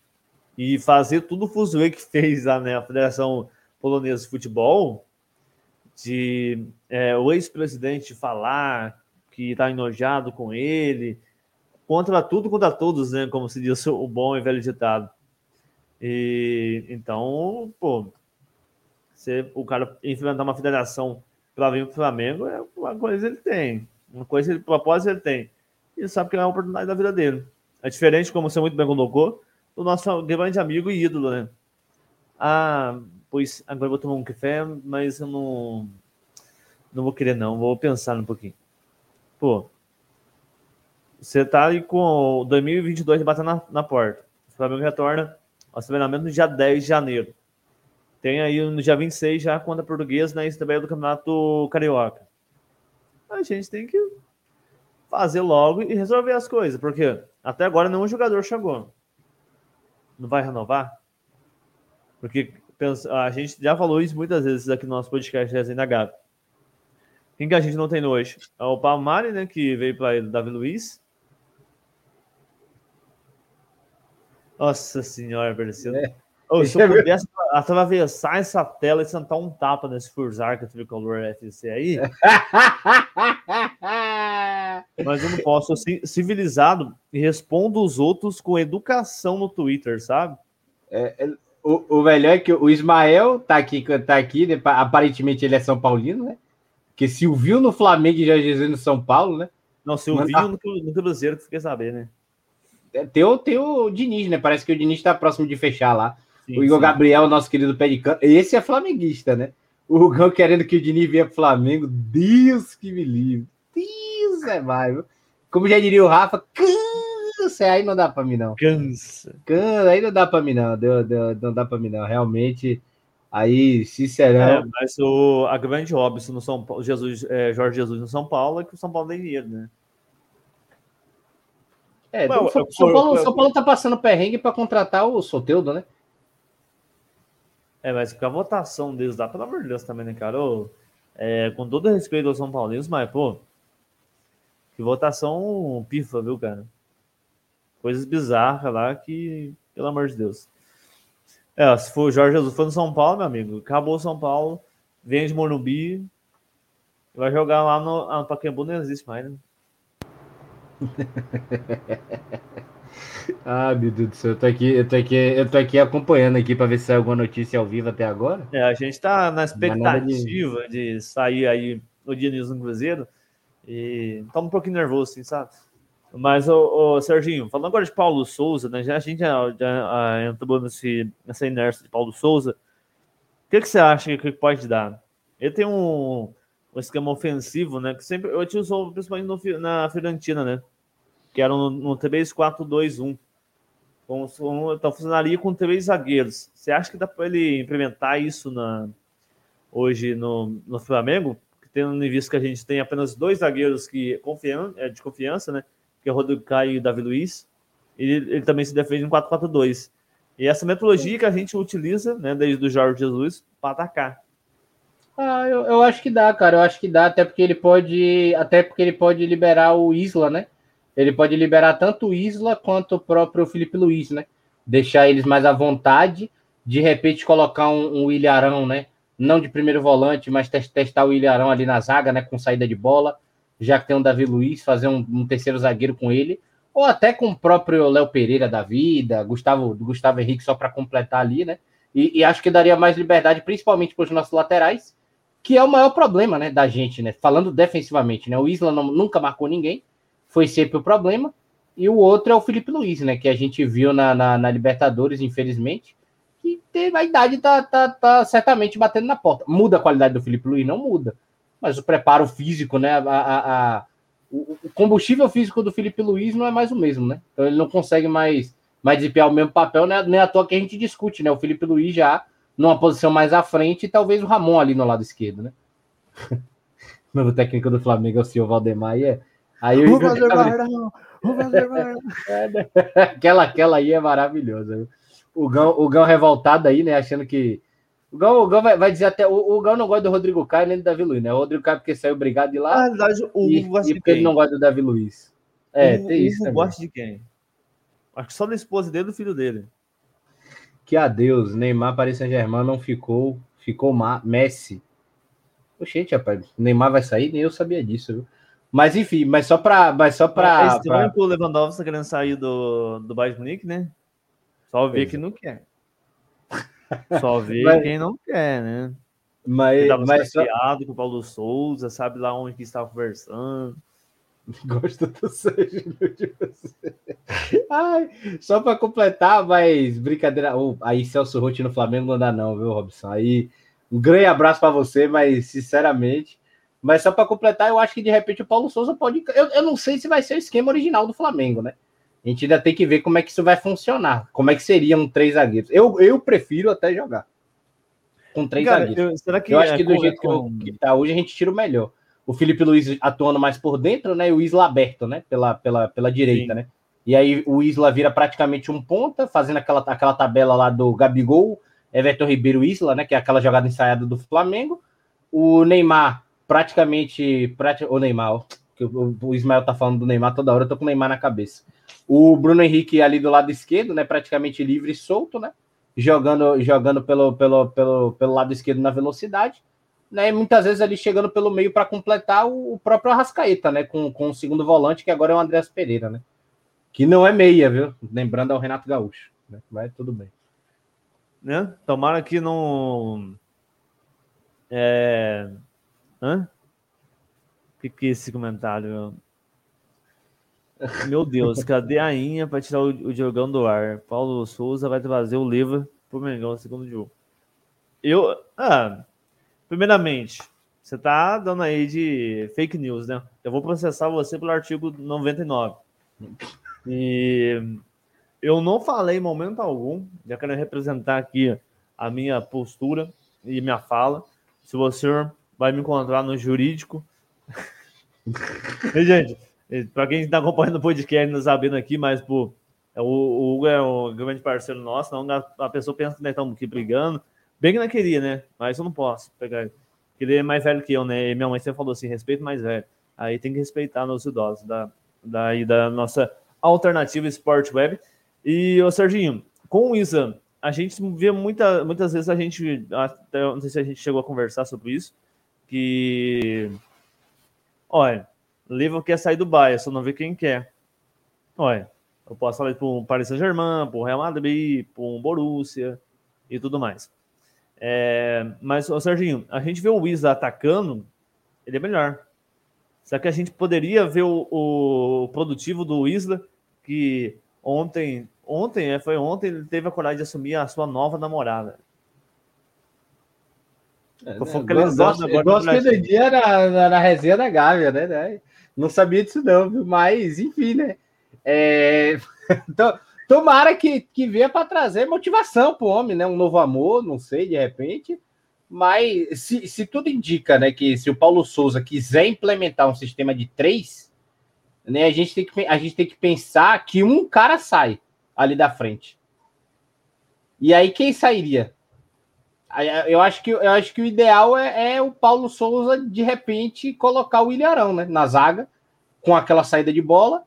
e fazer tudo o fuzuê que fez a, né, a Federação Polonesa de Futebol, de é, o ex-presidente falar que está enojado com ele, contra tudo, contra todos, né? Como se diz o bom e velho ditado. E então, pô, se o cara enfrentar uma federação para vir para o Flamengo, é uma coisa ele tem, uma coisa ele propósito ele tem. E sabe que é uma oportunidade da vida dele. É diferente, como você muito bem colocou, do nosso grande amigo e ídolo, né? Ah, pois agora vou tomar um café, mas eu não, não vou querer, não. Vou pensar um pouquinho. Pô, você tá aí com 2022 batendo na, na porta. O Flamengo retorna ao treinamento no dia 10 de janeiro. Tem aí no dia 26 já contra a Portuguesa na estreia do Campeonato Carioca. A gente tem que fazer logo e resolver as coisas, porque até agora nenhum jogador chegou. Não vai renovar? Porque a gente já falou isso muitas vezes aqui no nosso podcast Resenha Gato. Quem que a gente não tem hoje? É o Palmari, né, que veio para ele, Davi Luiz. Nossa senhora, pareceu. É. Oh, se eu pudesse atravessar essa tela e sentar um tapa nesse Furzarca Tricolor FC aí. mas eu não posso. ser civilizado e respondo os outros com educação no Twitter, sabe? É, é, o, o melhor é que o Ismael tá aqui, tá aqui, né? aparentemente ele é São Paulino, né? Porque se o viu no Flamengo e já Jesus no São Paulo, né? Não, se o viu no, no Cruzeiro, que fiquei saber, né? É, tem o, tem o Diniz, né? Parece que o Diniz tá próximo de fechar lá. Sim, o Igor sim. Gabriel, nosso querido pé de canto, esse é flamenguista, né? O Rugão querendo que o Diniz venha pro Flamengo. Deus que me livre. Deus é mais, viu? Como já diria o Rafa, cansa. Aí não dá pra mim, não. Cansa. Cansa. Aí não dá pra mim, não. Deu, deu, não dá pra mim, não. Realmente. Aí, sincerão. É, mas o, a grande Robson no São Paulo, Jesus, é, Jorge Jesus no São Paulo é que o São Paulo tem dinheiro, né? É, São, São, Paulo, São Paulo tá passando perrengue para contratar o Soteudo, né? É, mas com a votação deles lá, pelo amor de Deus, também, né, cara? Ô, é, com todo respeito aos São Paulinos, mas, pô, que votação pifa, viu, cara? Coisas bizarras lá que, pelo amor de Deus. É, se for o Jorge Jesus for no São Paulo, meu amigo, acabou o São Paulo, vem de Morumbi, vai jogar lá no. Ah, Pacaembu não existe mais, né? ah, meu Deus do céu, eu tô aqui, eu tô aqui, eu tô aqui acompanhando aqui para ver se sai alguma notícia ao vivo até agora. É, a gente tá na expectativa de... de... sair aí no dia News no Cruzeiro e tá um pouquinho nervoso, assim, sabe? Mas, o, Serginho, falando agora de Paulo Souza, né? Já, a gente já, já ah, entrou nesse, nessa inércia de Paulo Souza. O que, que você acha que pode dar? Ele tem um, um esquema ofensivo, né? Que sempre eu usou principalmente no, na Fiorentina, né? Que era no, no 3-4-2-1. Então funcionaria com três zagueiros. Você acha que dá para ele implementar isso na, hoje no, no Flamengo? Tendo em vista que a gente tem apenas dois zagueiros que confiam, é, de confiança, né? Que é o Rodrigo Caio e o Davi Luiz. Ele, ele também se defende em 4-4-2. E essa metodologia que a gente utiliza, né, desde o Jorge Jesus, para atacar. Ah, eu, eu acho que dá, cara. Eu acho que dá, até porque ele pode. Até porque ele pode liberar o Isla, né? Ele pode liberar tanto o Isla quanto o próprio Felipe Luiz, né? Deixar eles mais à vontade, de repente colocar um, um Ilharão, né? Não de primeiro volante, mas testar o Ilharão ali na zaga, né? Com saída de bola, já que tem o Davi Luiz, fazer um, um terceiro zagueiro com ele, ou até com o próprio Léo Pereira da vida, Gustavo, Gustavo Henrique só para completar ali, né? E, e, acho que daria mais liberdade, principalmente para os nossos laterais, que é o maior problema, né, da gente, né? Falando defensivamente, né? O Isla não, nunca marcou ninguém, foi sempre o problema. E o outro é o Felipe Luiz, né? Que a gente viu na, na, na Libertadores, infelizmente, que teve a idade tá, tá, tá certamente batendo na porta. Muda a qualidade do Felipe Luiz? Não muda. Mas o preparo físico, né? A, a, a o, combustível físico do Felipe Luiz não é mais o mesmo, né? Então ele não consegue mais, mais desempenhar o mesmo papel, né? Nem à toa que a gente discute, né? O Felipe Luiz já numa posição mais à frente e talvez o Ramon ali no lado esquerdo, né? o novo técnico do Flamengo é o senhor Valdemar e é. Aí o Igor... Né? aquela, aquela aí é maravilhosa. O Gão, o Gão revoltado aí, né? Achando que. O Gão, o Gão vai, vai dizer até. O, o Gão não gosta do Rodrigo Caio nem do Davi Luiz, né? O Rodrigo Caio porque saiu obrigado de lá. Na verdade, o e, e porque ele não gosta do Davi Luiz. É, o, tem isso. O gosta de quem? Acho que só da esposa dele e do filho dele que adeus, Neymar Paris Saint-Germain não ficou, ficou Messi. Oxente, rapaz, Neymar vai sair, nem eu sabia disso, viu? Mas enfim, mas só para, mas só para. É estranho pra... o Lewandowski tá querendo sair do, do Bayern Munique, né? Só ver que não quer. Só ver mas... quem não quer, né? Mas, tava mas só... com o Paulo Souza, sabe lá onde que estava conversando. Gosto do Sérgio de você. Ai, só para completar, mas brincadeira. Oh, aí Celso Rotti no Flamengo não dá, não, viu, Robson? Aí um grande abraço para você, mas sinceramente. Mas só para completar, eu acho que de repente o Paulo Souza pode. Eu, eu não sei se vai ser o esquema original do Flamengo, né? A gente ainda tem que ver como é que isso vai funcionar. Como é que seriam três zagueiros. Eu, eu prefiro até jogar com três Cara, zagueiros. Eu, será que eu acho é que do jeito com... que, tá hoje a gente tira o melhor o Felipe Luiz atuando mais por dentro, né? E o Isla aberto, né? Pela, pela, pela direita, Sim. né? E aí o Isla vira praticamente um ponta, fazendo aquela, aquela tabela lá do Gabigol, Everton Ribeiro Isla, né? Que é aquela jogada ensaiada do Flamengo. O Neymar, praticamente. Prati... O Neymar, que o, o Ismael tá falando do Neymar toda hora, eu tô com o Neymar na cabeça. O Bruno Henrique ali do lado esquerdo, né? Praticamente livre e solto, né? Jogando, jogando pelo, pelo, pelo, pelo lado esquerdo na velocidade né, muitas vezes ali chegando pelo meio para completar o, o, próprio Arrascaeta, né, com, com o segundo volante, que agora é o Andréas Pereira, né, que não é meia, viu, lembrando ao Renato Gaúcho, né, mas tudo bem. Né? Tomara que não... É... Hã? O que, que é esse comentário? Meu Deus, cadê a Inha para tirar o, o Diogão do ar? Paulo Souza vai trazer o livro pro Mengão segundo jogo. Eu. Ah, Primeiramente, você tá dando aí de fake news, né? Eu vou processar você pelo artigo 99. E eu não falei em momento algum, já quero representar aqui a minha postura e minha fala. Se você vai me encontrar no jurídico. e, gente, para quem está acompanhando o podcast, não sabendo aqui, mas pô, o, o Hugo é um grande parceiro nosso, não a pessoa pensa que nós estamos aqui brigando. Bem que não queria, né? Mas eu não posso pegar ele. Ele é mais velho que eu, né? E minha mãe sempre falou assim: respeito mais velho. Aí tem que respeitar nos idosos da, da, da nossa alternativa Sport Web. E, ô Serginho, com o Isa, a gente vê muita, muitas vezes a gente, até, não sei se a gente chegou a conversar sobre isso, que, olha, Liverpool quer sair do Bahia, só não vê quem quer. Olha, eu posso falar para um Paris Saint-Germain, para um Real Madrid, para um Borussia e tudo mais. É, mas, ô, Serginho, a gente vê o Wisa atacando, ele é melhor. Será que a gente poderia ver o, o produtivo do Isla, que ontem, ontem, é, foi ontem, ele teve a coragem de assumir a sua nova namorada. É, Tô né, focalizando agora. Gosto aquele dia na, na, na, resenha da Gávea, né? Não sabia disso, não, mas enfim, né? É... então, Tomara que, que venha para trazer motivação para o homem, né? Um novo amor, não sei, de repente. Mas se, se tudo indica, né, que se o Paulo Souza quiser implementar um sistema de três, né, a gente tem que, a gente tem que pensar que um cara sai ali da frente. E aí quem sairia? Eu acho que, eu acho que o ideal é, é o Paulo Souza, de repente, colocar o Ilharão né, na zaga, com aquela saída de bola.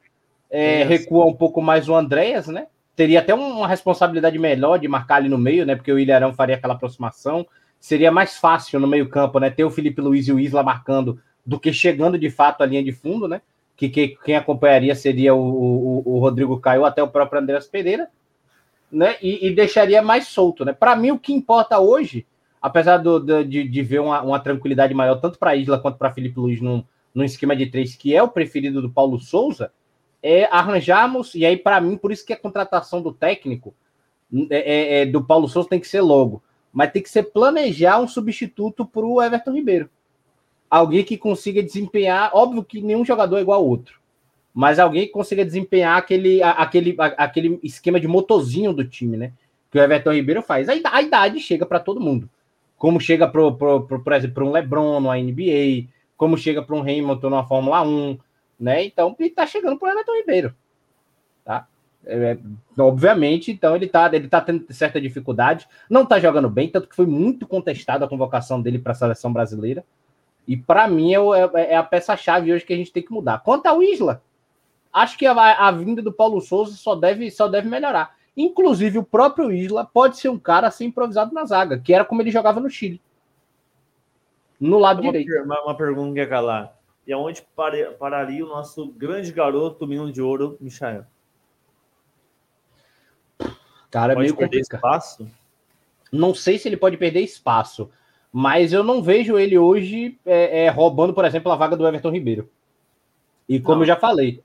É, recua um pouco mais o Andréas, né? Teria até uma responsabilidade melhor de marcar ali no meio, né? Porque o Ilharão faria aquela aproximação. Seria mais fácil no meio-campo, né? Ter o Felipe Luiz e o Isla marcando do que chegando de fato à linha de fundo, né? Que, que quem acompanharia seria o, o, o Rodrigo Caio até o próprio Andréas Pereira né? E, e deixaria mais solto, né? Para mim, o que importa hoje, apesar do, de, de ver uma, uma tranquilidade maior, tanto para Isla quanto para Felipe Luiz num, num esquema de três, que é o preferido do Paulo Souza, é arranjarmos, e aí, para mim, por isso que a contratação do técnico é, é, é, do Paulo Souza tem que ser logo, mas tem que ser planejar um substituto para o Everton Ribeiro. Alguém que consiga desempenhar, óbvio que nenhum jogador é igual ao outro mas alguém que consiga desempenhar aquele, aquele, aquele esquema de motorzinho do time, né? Que o Everton Ribeiro faz. A, idade chega para todo mundo. Como chega, pro, pro, pro, por exemplo, para um LeBron na NBA, como chega para um Hamilton na Fórmula 1, né? Então, ele tá chegando para o Everton Ribeiro. Tá? É, é, obviamente, então ele tá, ele tá tendo certa dificuldade, não tá jogando bem, tanto que foi muito contestado a convocação dele para a seleção brasileira. E para mim é, é, é a peça-chave hoje que a gente tem que mudar. Quanto ao Isla, acho que a, a, vinda do Paulo Souza só deve, só deve melhorar. Inclusive, o próprio Isla pode ser um cara assim improvisado na zaga, que era como ele jogava no Chile. No lado uma, direito. Uma, uma pergunta que é calar. E aonde pararia o nosso grande garoto, menino de ouro, Michael? Cara, pode meio perder complicado. espaço? Não sei se ele pode perder espaço, mas eu não vejo ele hoje é, é, roubando, por exemplo, a vaga do Everton Ribeiro. E como não. eu já falei,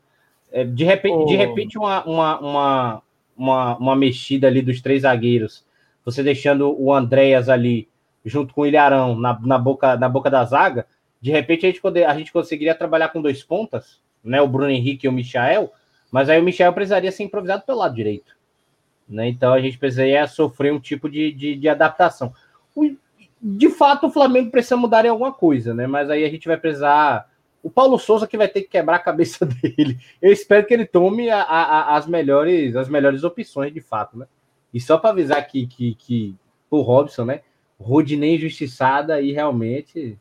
é, de repente, oh. de repente uma, uma, uma, uma, uma mexida ali dos três zagueiros, você deixando o Andréas ali junto com o Ilharão na, na, boca, na boca da zaga, de repente a gente, poder, a gente conseguiria trabalhar com dois pontas, né? O Bruno Henrique e o Michael, mas aí o Michael precisaria ser improvisado pelo lado direito. Né? Então a gente precisaria sofrer um tipo de, de, de adaptação. O, de fato, o Flamengo precisa mudar em alguma coisa, né? Mas aí a gente vai precisar o Paulo Souza que vai ter que quebrar a cabeça dele. Eu espero que ele tome a, a, as melhores as melhores opções de fato, né? E só para avisar que, que, que o Robson, né? Rodinei injustiçada e realmente.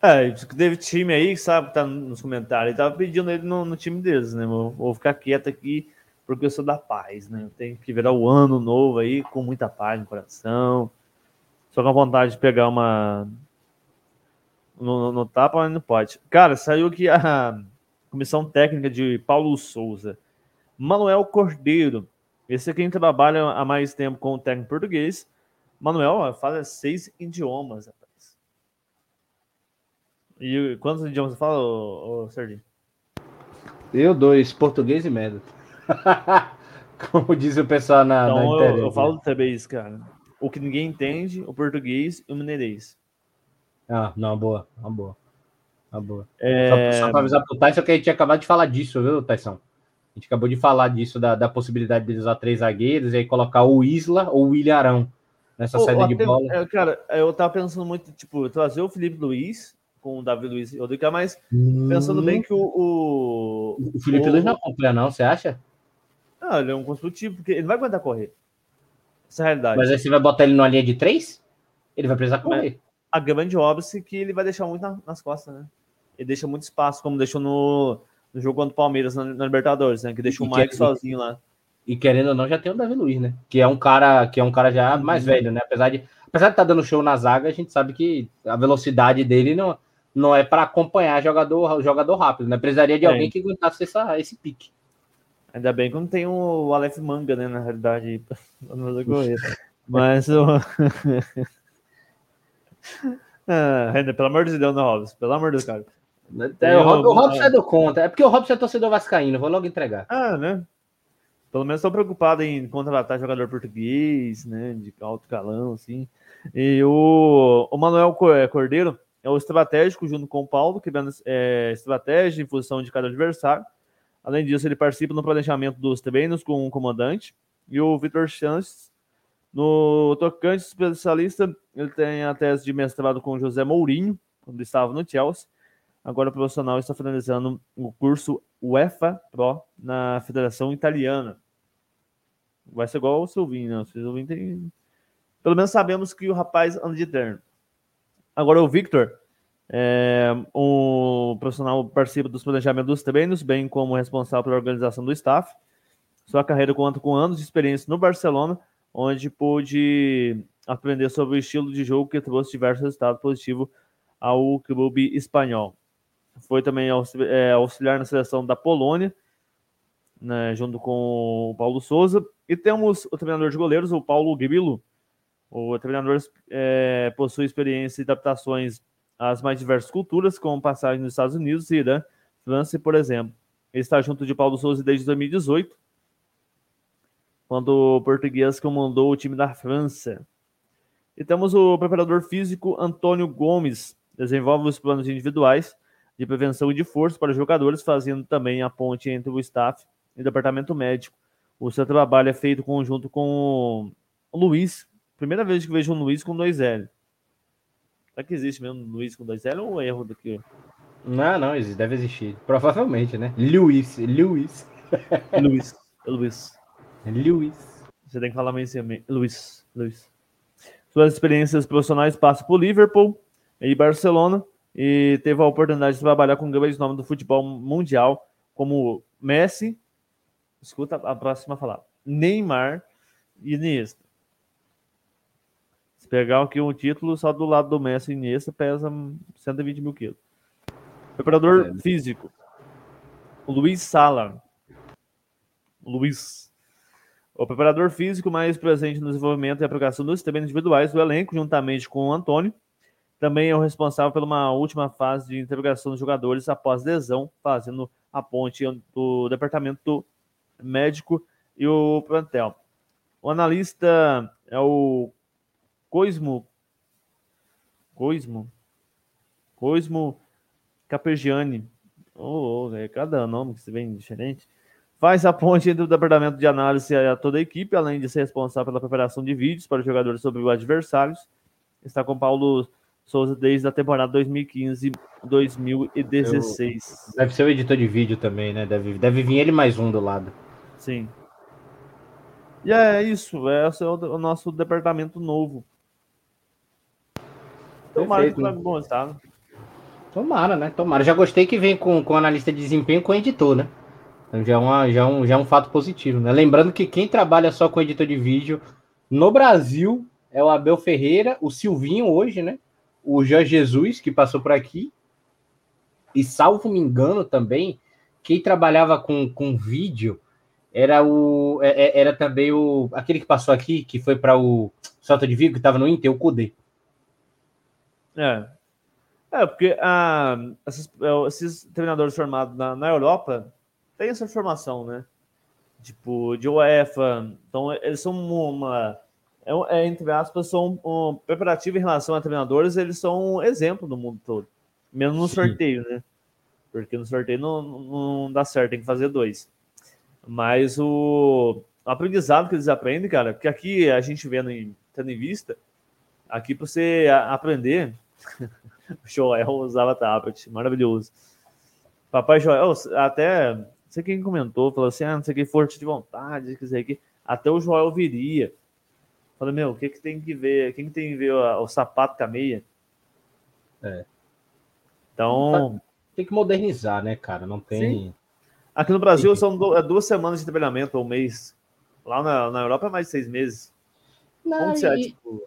É, teve time aí, sabe, tá nos comentários, tava pedindo ele no, no time deles, né? Vou, vou ficar quieto aqui porque eu sou da paz, né? Eu tenho que virar o ano novo aí com muita paz no coração. Só com a vontade de pegar uma no, no tapa, mas não pode. Cara, saiu aqui a comissão técnica de Paulo Souza. Manuel Cordeiro. Esse aqui trabalha há mais tempo com o técnico português. Manuel fala seis idiomas, rapaz. E quantos idiomas você fala, ô, ô, Serginho? Eu, dois, português e médio. Como diz o pessoal na, então, na internet. Eu, eu falo também isso, cara. O que ninguém entende, o português e o mineirês. Ah, não, boa, uma boa. Uma boa. É... Só, só para avisar pro Tyson que a gente tinha acabado de falar disso, viu, Tyson? A gente acabou de falar disso, da, da possibilidade de usar três zagueiros e aí colocar o Isla ou o Ilharão nessa oh, saída de bola. É, cara, eu tava pensando muito, tipo, trazer o Felipe Luiz com o Davi Luiz e o Rodrigo, mas hum. pensando bem que o. O, o Felipe o... Luiz não acompanha, não, você acha? Não, ele é um construtivo, porque ele não vai aguentar correr. Essa é a realidade. Mas aí você vai botar ele numa linha de três? Ele vai precisar correr. A grande óbice que ele vai deixar muito na, nas costas, né? Ele deixa muito espaço, como deixou no, no jogo contra o Palmeiras na, na Libertadores, né? Que deixou o Mike sozinho lá. E querendo ou não, já tem o Davi Luiz, né? Que é um cara, que é um cara já mais uhum. velho, né? Apesar de apesar de estar tá dando show na zaga, a gente sabe que a velocidade dele não, não é para acompanhar jogador, jogador rápido, né? Precisaria de é. alguém que aguentasse essa, esse pique. Ainda bem que não tem o Aleph Manga, né? Na realidade, Mas o. ah, pelo amor de Deus, não, Robson. Pelo amor de Deus, cara. É, o, Rob, o Robson é do conta. É porque o Robson é torcedor vascaíno. Vou logo entregar. Ah, né? Pelo menos estou preocupado em contratar jogador português, né? De alto calão, assim. E o, o Manuel é, Cordeiro é o estratégico junto com o Paulo, criando é, estratégia em função de cada adversário. Além disso, ele participa no planejamento dos treinos com o comandante. E o Vitor Chances no tocante especialista, ele tem a tese de mestrado com José Mourinho, quando estava no Chelsea. Agora o profissional está finalizando o curso UEFA Pro na Federação Italiana. Vai ser igual o Silvinho, né? O Silvinho tem, pelo menos sabemos que o rapaz anda de terno. Agora o Victor, é, um profissional participa dos planejamentos dos treinos, bem como responsável pela organização do staff. Sua carreira conta com anos de experiência no Barcelona, onde pôde aprender sobre o estilo de jogo que trouxe diversos resultados positivos ao clube espanhol. Foi também é, auxiliar na seleção da Polônia, né, junto com o Paulo Souza. E temos o treinador de goleiros, o Paulo Grilo. O treinador é, possui experiência e adaptações às mais diversas culturas, como passagem nos Estados Unidos, Irã, França, por exemplo. Ele está junto de Paulo Souza desde 2018, quando o português comandou o time da França. E temos o preparador físico Antônio Gomes, desenvolve os planos individuais de prevenção e de força para os jogadores, fazendo também a ponte entre o staff e o departamento médico. O seu trabalho é feito conjunto com o Luiz. Primeira vez que vejo um Luiz com dois L. Será que existe mesmo Luiz com dois L ou um erro daqui? Não, não, deve existir. Provavelmente, né? Luiz, Luiz. Luiz, Luiz. Luiz. Você tem que falar mais assim, Luiz, Luiz. Suas experiências profissionais passam por Liverpool e Barcelona e teve a oportunidade de trabalhar com grandes nomes do futebol mundial, como Messi, escuta a próxima falar, Neymar e Iniesta. Se pegar aqui um título, só do lado do Messi e Iniesta pesa 120 mil quilos. Preparador é. físico, Luiz Sala. Luiz. O preparador físico mais presente no desenvolvimento e aplicação dos sistemas individuais do elenco, juntamente com o Antônio, também é o responsável uma última fase de interrogação dos jogadores após lesão, fazendo a ponte do departamento médico e o plantel. O analista é o Coismo. Coismo. Coismo Capergiani. Oh, oh, é cada nome que se vem diferente. Faz a ponte entre o departamento de análise e a toda a equipe, além de ser responsável pela preparação de vídeos para os jogadores sobre os adversários. Está com Paulo Souza desde a temporada 2015-2016. Deve ser o editor de vídeo também, né? Deve, deve vir ele mais um do lado. Sim. E é isso, esse é o, nosso departamento novo. Tomara Perfeito. que vai gostar. Tomara, né? Tomara. Já gostei que vem com, com analista de desempenho com editor, né? Então já é, uma, já, é um, já é um fato positivo, né? Lembrando que quem trabalha só com editor de vídeo no Brasil é o Abel Ferreira, o Silvinho hoje, né? o Jorge Jesus, que passou por aqui, e salvo me engano também, quem trabalhava com, com vídeo era o é, é, era também o aquele que passou aqui, que foi para o Salto de Vigo, que estava no Inter, o Cudê. É. É, porque ah, esses, é, esses treinadores formados na, na Europa têm essa formação, né? Tipo, de UEFA. Então, eles são uma é, é, entre aspas, são um, preparativo em relação a treinadores, eles são um exemplo no mundo todo. Mesmo no Sim. sorteio, né? Porque no sorteio não, não dá certo, tem que fazer dois. Mas o, o aprendizado que eles aprendem, cara, porque aqui a gente vendo em, tendo em vista, aqui para você aprender, o Joel usava tablet, maravilhoso. Papai Joel, até, não sei quem comentou, falou assim, ah, não sei quem forte de vontade, quiser que até o Joel viria Falei, meu, o que, que tem que ver? Quem que tem que ver o, o sapato com a meia? É. Então. Tem que modernizar, né, cara? Não tem. Sim. Aqui no Brasil são é duas semanas de treinamento ou um mês. Lá na, na Europa é mais seis meses. Não, e, é, tipo...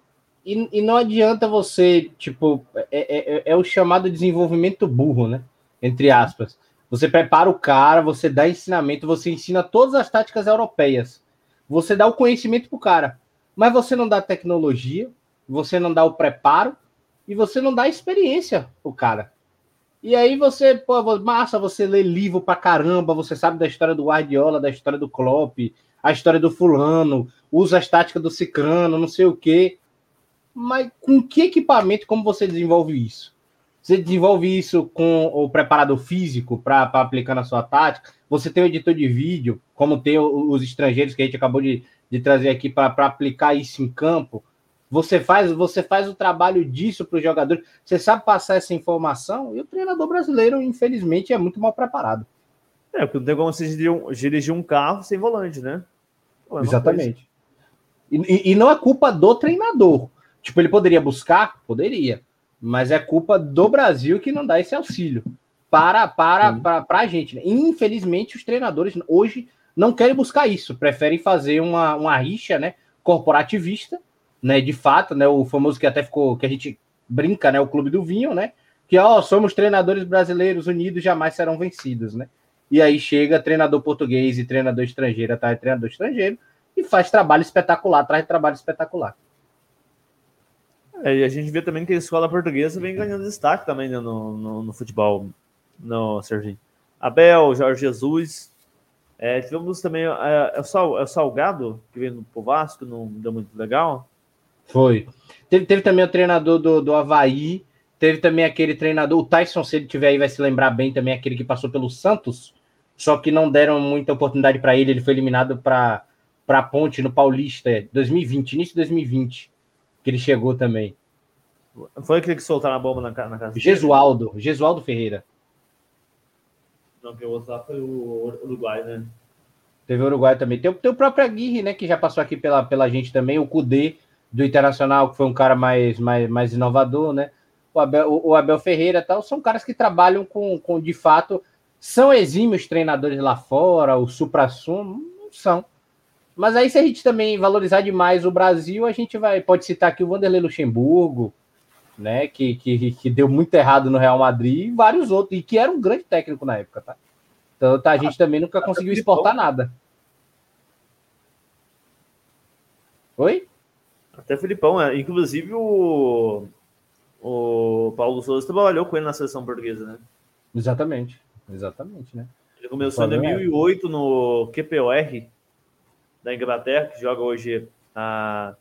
e, e, não adianta você, tipo, é, é, é, é o chamado desenvolvimento burro, né? Entre aspas. Você prepara o cara, você dá ensinamento, você ensina todas as táticas europeias. Você dá o conhecimento pro cara mas você não dá tecnologia, você não dá o preparo e você não dá experiência o cara. E aí você, pô, massa, você lê livro pra caramba, você sabe da história do Guardiola, da história do Klopp, a história do fulano, usa as táticas do Cicrano, não sei o quê. Mas com que equipamento, como você desenvolve isso? Você desenvolve isso com o preparador físico para aplicar na sua tática? Você tem o editor de vídeo, como tem os estrangeiros que a gente acabou de, de trazer aqui para aplicar isso em campo. Você faz, você faz o trabalho disso para os jogadores. Você sabe passar essa informação e o treinador brasileiro, infelizmente, é muito mal preparado. É, porque não tem como você dirigir um, carro sem volante, né? É Exatamente. E, e não é culpa do treinador. Tipo, ele poderia buscar? Poderia. Mas é culpa do Brasil que não dá esse auxílio para, para, para, para a gente. Né? Infelizmente, os treinadores hoje não querem buscar isso, preferem fazer uma, uma rixa né, corporativista, né? De fato, né? O famoso que até ficou, que a gente brinca, né? O clube do vinho, né? Que ó, somos treinadores brasileiros unidos, jamais serão vencidos, né? E aí chega treinador português e treinador estrangeiro atrás de treinador estrangeiro e faz trabalho espetacular, traz trabalho espetacular. É, e a gente vê também que a escola portuguesa vem ganhando destaque também né, no, no, no, futebol, no Serginho. Abel, Jorge Jesus. É, tivemos também é, é, o, é Salgado, que veio pro Vasco, não deu muito legal. Foi. Teve, teve também o treinador do, do Havaí, teve também aquele treinador, o Tyson, se ele tiver aí, vai se lembrar bem também, aquele que passou pelo Santos, só que não deram muita oportunidade para ele, ele foi eliminado para a Ponte no Paulista, 2020, início de 2020, que ele chegou também. Foi aquele que soltaram a bomba na, na casa Gesualdo, Gesualdo Ferreira. Não, que o outro lá foi o Uruguai, né? Teve o Uruguai também. Tem, tem o próprio Aguirre, né, que já passou aqui pela, pela gente também, o Cudê, do Internacional, que foi um cara mais, mais, mais inovador, né? O Abel, o Abel Ferreira tal, são caras que trabalham com, com, de fato, são exímios treinadores lá fora, o supra-sumo, não são. Mas aí, se a gente também valorizar demais o Brasil, a gente vai pode citar aqui o Vanderlei Luxemburgo, né? Que, que, que deu muito errado no Real Madrid, e vários outros, e que era um grande técnico na época, tá? Então tá, a gente também nunca conseguiu exportar nada. Oi? Até Filipão, é. inclusive o, o Paulo Souza trabalhou com ele na seleção portuguesa, né? Exatamente, exatamente, né? Ele começou em 2008 no QPOR da Inglaterra, que joga hoje a,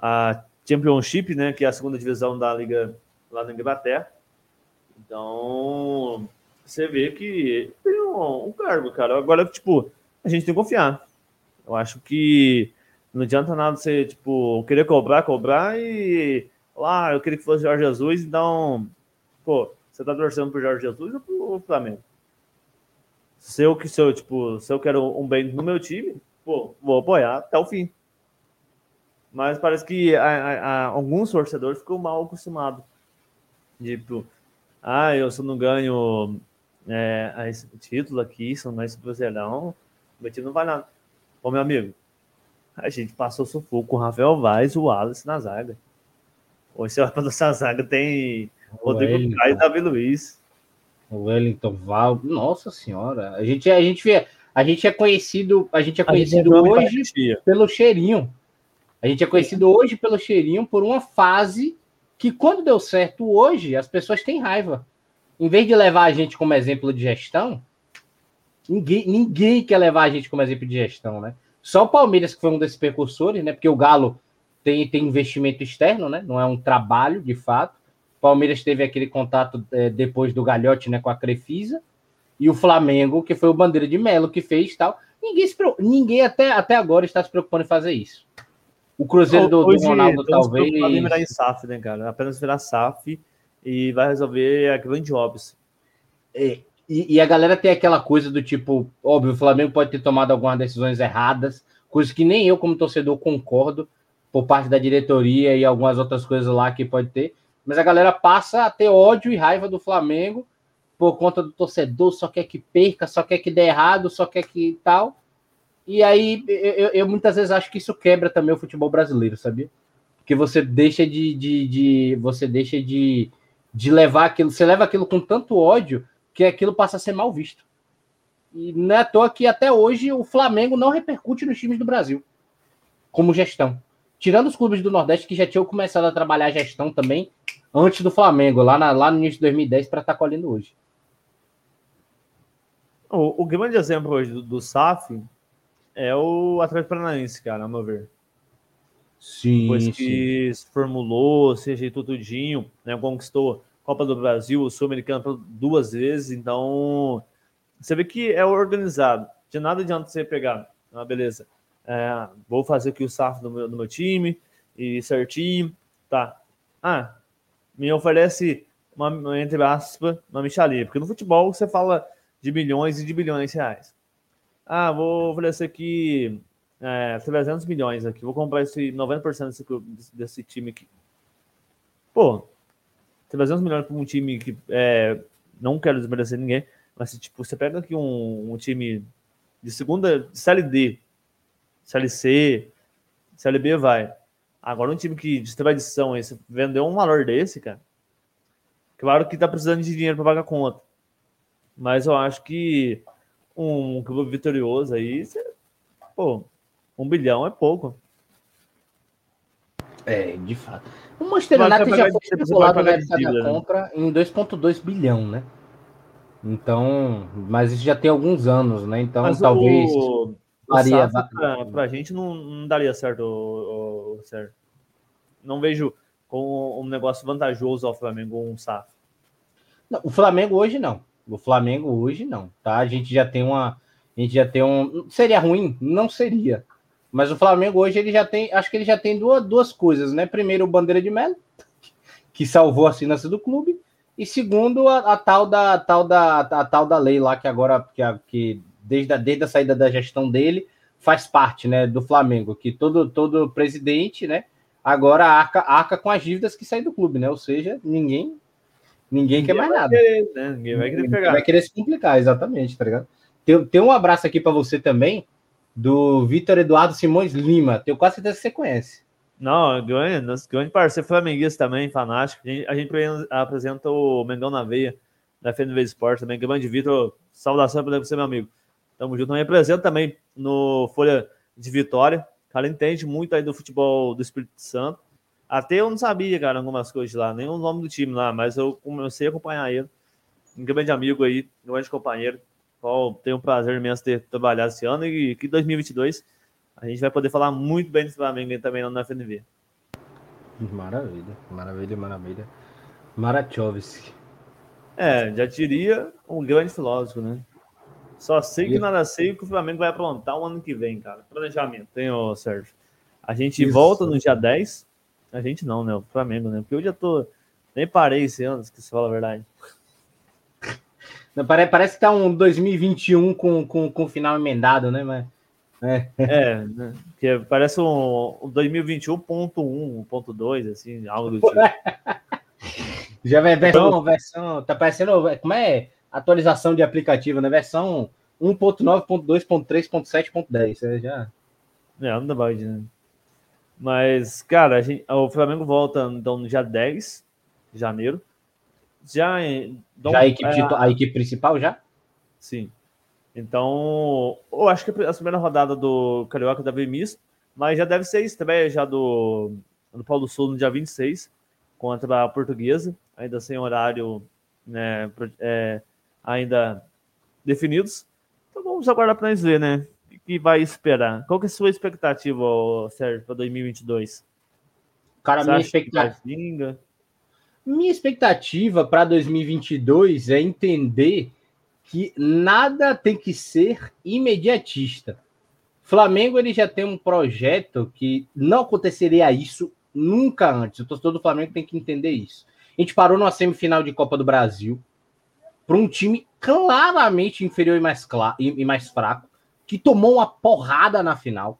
a Championship, né? Que é a segunda divisão da liga lá na Inglaterra. Então, você vê que tem um, um cargo, cara. Agora, tipo, a gente tem que confiar. Eu acho que não adianta nada você, tipo, querer cobrar, cobrar e. Lá, ah, eu queria que fosse Jorge Jesus, então. Pô, você tá torcendo pro Jorge Jesus ou pro Flamengo? Se eu, se eu, tipo, se eu quero um bem no meu time, pô, vou apoiar até o fim. Mas parece que a, a, a, alguns torcedores ficam mal acostumados. Tipo, ah, eu só não ganho é, esse título aqui, só não esse Brasileirão, meu time não vai nada. Ô, meu amigo, a gente passou sufoco com o Rafael Vaz e o Wallace na zaga. Hoje você vai para nossa zaga, tem o Rodrigo Caio e Davi Luiz. O Wellington Val, nossa senhora, a gente, a gente, a gente é conhecido, a gente é conhecido hoje pelo cheirinho. A gente é conhecido hoje pelo cheirinho por uma fase que quando deu certo hoje, as pessoas têm raiva. Em vez de levar a gente como exemplo de gestão, ninguém, ninguém quer levar a gente como exemplo de gestão, né? Só o Palmeiras que foi um desses precursores, né? Porque o Galo tem, tem investimento externo, né? Não é um trabalho, de fato. O Palmeiras teve aquele contato é, depois do Galhote, né? Com a Crefisa. E o Flamengo, que foi o Bandeira de Melo que fez tal. Ninguém, se, ninguém até, até agora está se preocupando em fazer isso. O Cruzeiro do, do Ronaldo, talvez. virar em SAF, né, cara? Apenas virar SAF e vai resolver a grande óbvio. É, e, e, a galera tem aquela coisa do tipo, óbvio, o Flamengo pode ter tomado algumas decisões erradas, coisas que nem eu, como torcedor, concordo, por parte da diretoria e algumas outras coisas lá que pode ter. Mas a galera passa a ter ódio e raiva do Flamengo por conta do torcedor, só quer que perca, só quer que dê errado, só quer que tal. E aí eu, eu muitas vezes acho que isso quebra também o futebol brasileiro, sabia? Porque você deixa de, de, de você deixa de, de levar aquilo, você leva aquilo com tanto ódio que aquilo passa a ser mal visto. E não é à toa que até hoje o Flamengo não repercute nos times do Brasil, como gestão. Tirando os clubes do Nordeste que já tinham começado a trabalhar a gestão também antes do Flamengo, lá, na, lá no início de 2010, para estar colhendo hoje. O, o, grande exemplo hoje do, do SAF é o Atlético Paranaense, cara, ao meu ver. Sim. Depois que sim. se formulou, se ajeitou tudinho, né, conquistou Copa do Brasil, o Sul-Americano duas vezes, então você vê que é organizado. De nada adianta você pegar, ah, beleza, é, vou fazer aqui o SAF do meu, do meu time, e certinho, tá. Ah, me oferece uma, entre aspas, uma micharia, porque no futebol você fala de milhões e de bilhões de reais. Ah, vou oferecer aqui é, 300 milhões aqui, vou comprar esse 90% desse, desse time aqui. Pô, 300 milhões para um time que é, não quero desmerecer ninguém, mas tipo, você pega aqui um, um time de segunda, de Série D, Série C, Série B vai. Agora um time que de tradição, esse vendeu um valor desse, cara. Claro que tá precisando de dinheiro para pagar conta. Mas eu acho que um clube vitorioso aí, você, pô, um bilhão é pouco. É, de fato. O Manchester United já foi especulado na época da né? compra em 2,2 bilhão, né? Então, mas isso já tem alguns anos, né? Então, mas talvez. O, faria... pra, pra gente não, não daria certo, o, o, certo. Não vejo como um negócio vantajoso ao Flamengo um SAF. Não, o Flamengo hoje não. O Flamengo hoje não, tá? A gente já tem uma. A gente já tem um. Seria ruim? Não seria. Mas o Flamengo hoje ele já tem. Acho que ele já tem duas, duas coisas, né? Primeiro, o Bandeira de Melo, que salvou a assinância do clube. E segundo, a, a tal da a tal da a, tal da lei lá que agora que, a, que desde a, desde a saída da gestão dele faz parte, né, do Flamengo, que todo todo presidente, né, agora arca, arca com as dívidas que saem do clube, né? Ou seja, ninguém ninguém, ninguém quer mais nada. Querer, né? Ninguém vai querer pegar. Vai querer se complicar, exatamente, tá ligado? Tem, tem um abraço aqui para você também do Vitor Eduardo Simões Lima. Tenho quase certeza que você conhece. Não, grande, nosso grande parceiro flamenguista também, fanático. A gente, a gente apresenta o Mengão na Veia, da FNV Esporte também. Grande Vitor, saudação para você, meu amigo. Tamo junto. Também apresenta também no Folha de Vitória. O cara entende muito aí do futebol do Espírito Santo. Até eu não sabia, cara, algumas coisas lá, nem o nome do time lá, mas eu comecei a acompanhar ele. Um grande amigo aí, um grande companheiro, qual tenho o prazer imenso de ter trabalhado esse ano e que 2022 a gente vai poder falar muito bem desse Flamengo também na FNV. Maravilha, maravilha, maravilha. Marachovski. É, já diria um grande filósofo, né? Só sei que nada sei o que o Flamengo vai aprontar o ano que vem, cara. Planejamento, tem, ô Sérgio. A gente Isso. volta no dia 10. A gente não, né? O Flamengo, né? Porque eu já tô. Nem parei esse ano, se fala a verdade. Não, parece que tá um 2021 com, com, com final emendado, né? Mas... É, é né? que parece um, um 2021.1, 1.2, assim, algo do tipo. Já vai versão, então, versão, tá parecendo, como é atualização de aplicativo, né? Versão 1.9.2.3.7.10, já. É, não dá balde, né? Mas, cara, gente, o Flamengo volta então no dia 10 de janeiro. Já, já a, equipe, é, a equipe principal já? Sim. Então, eu acho que a primeira rodada do Carioca deve misto, mas já deve ser estreia já do, do Paulo Sul no dia 26 contra a Portuguesa, ainda sem horário né, é, ainda definidos. Então vamos aguardar para nós ver, né? Que vai esperar? Qual que é a sua expectativa, Sérgio, para 2022? Cara, Você minha expectativa. Minha expectativa para 2022 é entender que nada tem que ser imediatista. Flamengo ele já tem um projeto que não aconteceria isso nunca antes. O torcedor do Flamengo tem que entender isso. A gente parou numa semifinal de Copa do Brasil para um time claramente inferior e mais, claro, e mais fraco, que tomou uma porrada na final.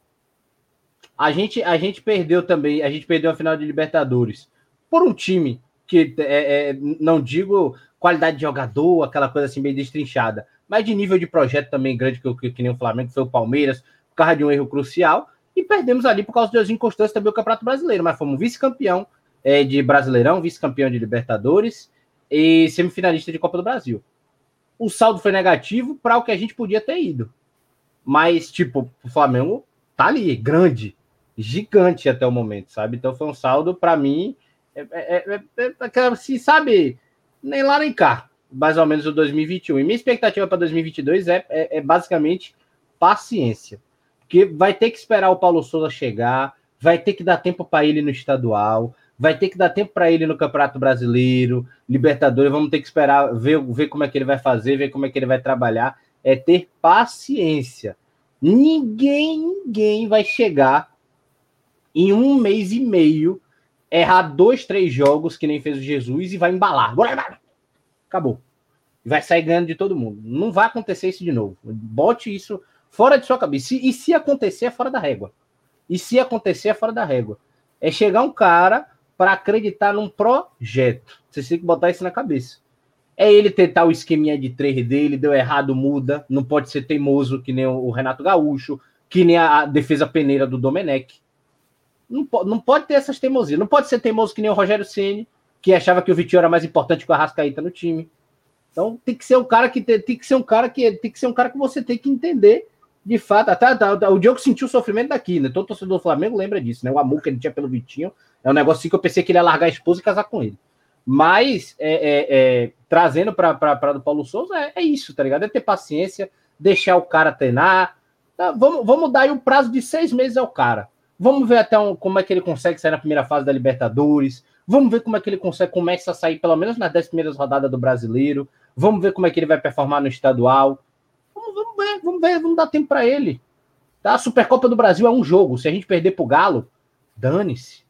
A gente, a gente perdeu também, a gente perdeu a final de Libertadores por um time que é, é, não digo qualidade de jogador, aquela coisa assim bem destrinchada, mas de nível de projeto também grande que, que, que nem o Flamengo, foi o Palmeiras, por causa de um erro crucial, e perdemos ali por causa das inconstâncias também o Campeonato Brasileiro, mas fomos vice-campeão é, de Brasileirão, vice-campeão de Libertadores e semifinalista de Copa do Brasil. O saldo foi negativo para o que a gente podia ter ido. Mas, tipo, o Flamengo tá ali, grande, gigante até o momento, sabe? Então foi um saldo, para mim, é, é, é, é, assim, sabe, nem lá nem cá, mais ou menos o 2021. E minha expectativa para 2022 é, é, é, basicamente paciência, porque vai ter que esperar o Paulo Souza chegar, vai ter que dar tempo para ele no estadual, vai ter que dar tempo para ele no Campeonato Brasileiro, Libertadores, vamos ter que esperar ver, ver como é que ele vai fazer, ver como é que ele vai trabalhar, é ter paciência. Ninguém, ninguém vai chegar em um mês e meio errar dois, três jogos, que nem fez o Jesus, e vai embalar. Acabou. Vai sair ganhando de todo mundo. Não vai acontecer isso de novo. Bote isso. Fora de sua cabeça. E, se acontecer, é fora da régua. E se acontecer, é fora da régua. É chegar um cara para acreditar num projeto. Você tem que botar isso na cabeça. É ele tentar o esqueminha de três dele, deu errado, muda. Não pode ser teimoso que nem o Renato Gaúcho, que nem a defesa peneira do Domenech. Não, não pode ter essas teimosias. Não pode ser teimoso que nem o Rogério Ceni, que achava que o Vitinho era mais importante que o Arrascaíta no time. Então tem que ser um cara que tem, tem que ser um cara que tem que ser um cara que você tem que entender de fato. Até, até, o Diogo sentiu o sofrimento daqui, né? Todo torcedor do Flamengo lembra disso, né? O amor que ele tinha pelo Vitinho é um negócio assim que eu pensei que ele ia largar a esposa e casar com ele. Mas é, é, é, trazendo para do Paulo Souza é, é, isso, tá ligado? É ter paciência, deixar o cara treinar. Tá? Vamos, vamos dar aí um prazo de seis meses ao cara. Vamos ver até um, como é que ele consegue sair na primeira fase da Libertadores. Vamos ver como é que ele consegue começa a sair, pelo menos nas dez primeiras rodadas do brasileiro. Vamos ver como é que ele vai performar no estadual. Vamos, vamos ver, vamos ver, vamos dar tempo para ele. Tá? A Supercopa do Brasil é um jogo. Se a gente perder pro Galo, dane-se.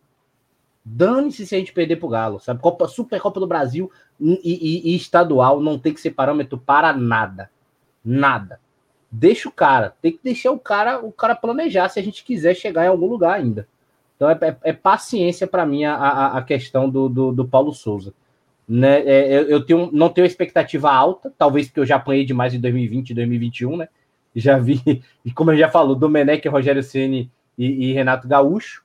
Dane-se se a gente perder pro Galo. Sabe? Copa, Supercopa do Brasil e, e, e, estadual não tem que ser parâmetro para nada. Nada. Deixa o cara. Tem que deixar o cara o cara planejar se a gente quiser chegar em algum lugar ainda. Então é, é, é paciência para mim a, a, a, questão do, do, do Paulo Souza. Né? É, eu, tenho, não tenho expectativa alta, talvez porque eu já apanhei demais em 2020 e 2021, né? Já vi, e como eu já falou, Domenech, Rogério Ceni e, e Renato Gaúcho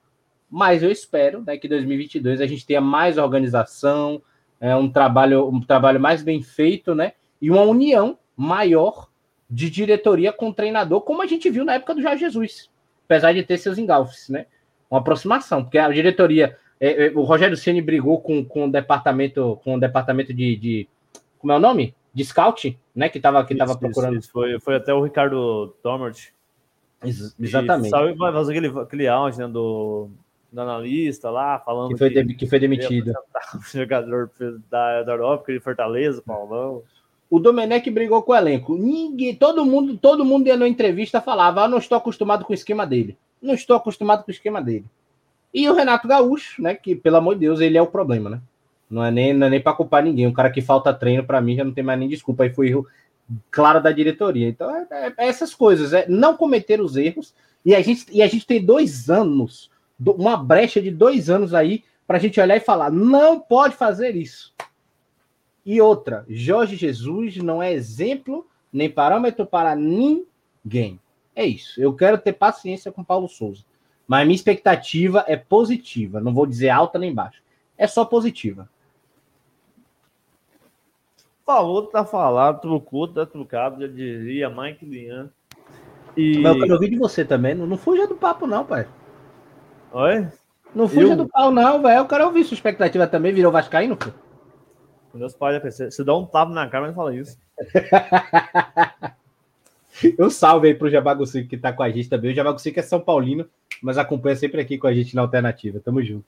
mas eu espero né, que 2022 a gente tenha mais organização, é, um trabalho um trabalho mais bem feito, né? E uma união maior de diretoria com treinador, como a gente viu na época do Jorge Jesus, apesar de ter seus engalfes, né? Uma aproximação, porque a diretoria, é, é, o Rogério Ceni brigou com, com o departamento, com o departamento de, de como é o nome? De scout, né? Que estava que tava procurando. Isso, isso. Foi, foi até o Ricardo Tomert. Ex exatamente. sabe, mas aquele, aquele áudio né, do do analista lá, falando que foi, que, que foi demitido. O jogador da, da Europa, de Fortaleza, Paulão. O Domenech brigou com o elenco. Ninguém, todo mundo, todo mundo ia na entrevista falava: ah, não estou acostumado com o esquema dele. Não estou acostumado com o esquema dele. E o Renato Gaúcho, né? Que, pelo amor de Deus, ele é o problema, né? Não é nem, não é nem para culpar ninguém. Um cara que falta treino, para mim, já não tem mais nem desculpa. Aí foi erro claro da diretoria. Então, é, é, é essas coisas, é não cometer os erros. E a gente, e a gente tem dois anos uma brecha de dois anos aí para a gente olhar e falar: não pode fazer isso. E outra, Jorge Jesus não é exemplo nem parâmetro para ninguém. É isso. Eu quero ter paciência com Paulo Souza. Mas minha expectativa é positiva. Não vou dizer alta nem baixa. É só positiva. Falou, tá falado, trucou, tá trucado, já dizia Mike Lian. E... Mas eu quero ouvir de você também. Não, não fuja do papo, não, pai. Oi? Não fuja eu... do pau, não, velho. Eu quero ouvir sua expectativa também. Virou Vascaíno, pô? Meus pais, você dá um tapa na cara, mas não fala isso. um salve aí pro Jabagucico que tá com a gente também. O Jabagucico é São Paulino, mas acompanha sempre aqui com a gente na Alternativa. Tamo junto.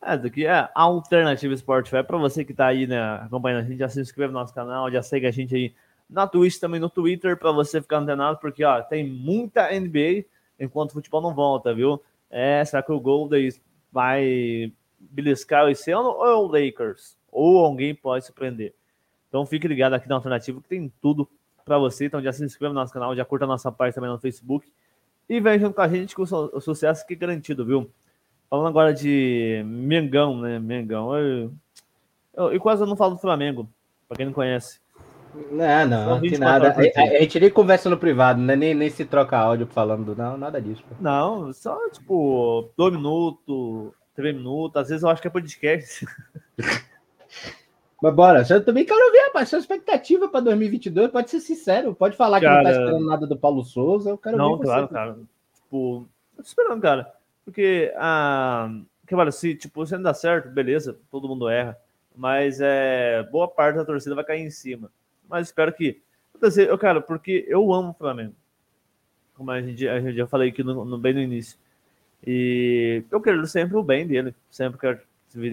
É, isso aqui é Alternativa Sport Para você que tá aí, né, acompanhando a gente, já se inscreve no nosso canal, já segue a gente aí na Twitch, também no Twitter, para você ficar antenado, porque, ó, tem muita NBA enquanto o futebol não volta, viu? É, será que o Golden vai beliscar esse ano ou é o Lakers? Ou alguém pode se prender? Então fique ligado aqui na alternativa que tem tudo para você. Então já se inscreva no nosso canal, já curta a nossa página também no Facebook. E vem junto com a gente com o sucesso que é garantido, viu? Falando agora de Mengão, né? Mengão. Eu, eu, eu quase não falo do Flamengo, para quem não conhece. Não, não, que nada. A, a, gente nem conversa no privado, né? nem, nem se troca áudio falando, não, nada disso. Pô. Não, só tipo, dois minutos, três minutos, às vezes eu acho que é podcast. Mas bora, eu também quero ver, rapaz, sua expectativa para 2022, pode ser sincero, pode falar cara, que não tá esperando nada do Paulo Souza, eu quero não, ver. Não, claro, você. cara. Tipo, tô esperando, cara. Porque, ah, que vale, se, tipo, se não dá certo, beleza, todo mundo erra. Mas é, boa parte da torcida vai cair em cima mas espero que. Eu, cara, porque eu amo o Flamengo. Como a gente, a gente já falei aqui no, no, bem no início. E eu quero sempre o bem dele. Sempre quero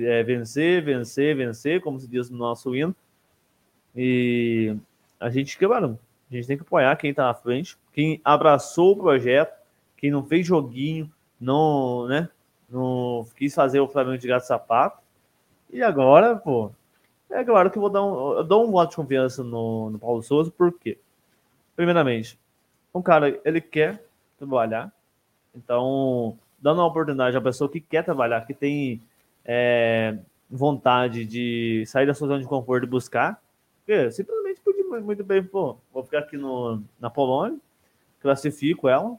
é, vencer, vencer, vencer, como se diz no nosso hino. E a gente, mano, a gente tem que apoiar quem tá na frente, quem abraçou o projeto, quem não fez joguinho, não, né? Não quis fazer o Flamengo de gato sapato. E agora, pô, é claro que eu vou dar um, eu dou um voto de confiança no, no Paulo Souza, por quê? Primeiramente, um cara, ele quer trabalhar, então, dando uma oportunidade à pessoa que quer trabalhar, que tem é, vontade de sair da sua zona de conforto e buscar, porque simplesmente podia muito bem, pô, vou ficar aqui no, na Polônia, classifico ela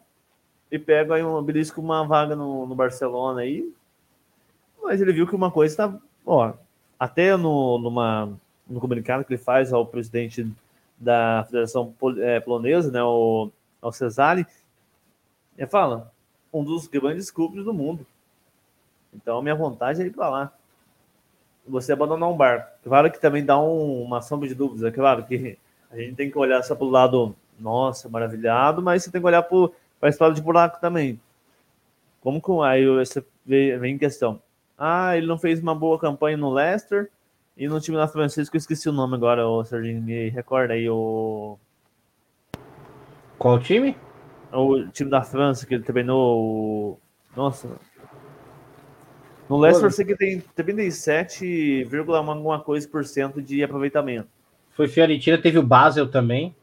e pego aí um belisco uma vaga no, no Barcelona aí. Mas ele viu que uma coisa está, ó, até no, numa, no comunicado que ele faz ao presidente da Federação é, Polonesa, né, o, ao Cesare, ele fala, um dos grandes clubes do mundo. Então, minha vontade é ir para lá. Você abandonar um barco. Claro que também dá um, uma sombra de dúvidas. É claro que a gente tem que olhar só para o lado, nossa, maravilhado, mas você tem que olhar para a história de buraco também. Como que aí você vem em questão? Ah, ele não fez uma boa campanha no Leicester e no time da Francisco, eu esqueci o nome agora, o Serginho, me recorda aí o. Qual time? O time da França que ele treinou. Nossa. No Leicester, eu sei que tem 37, alguma coisa por cento de aproveitamento. Foi Fiorentina, teve o Basel também.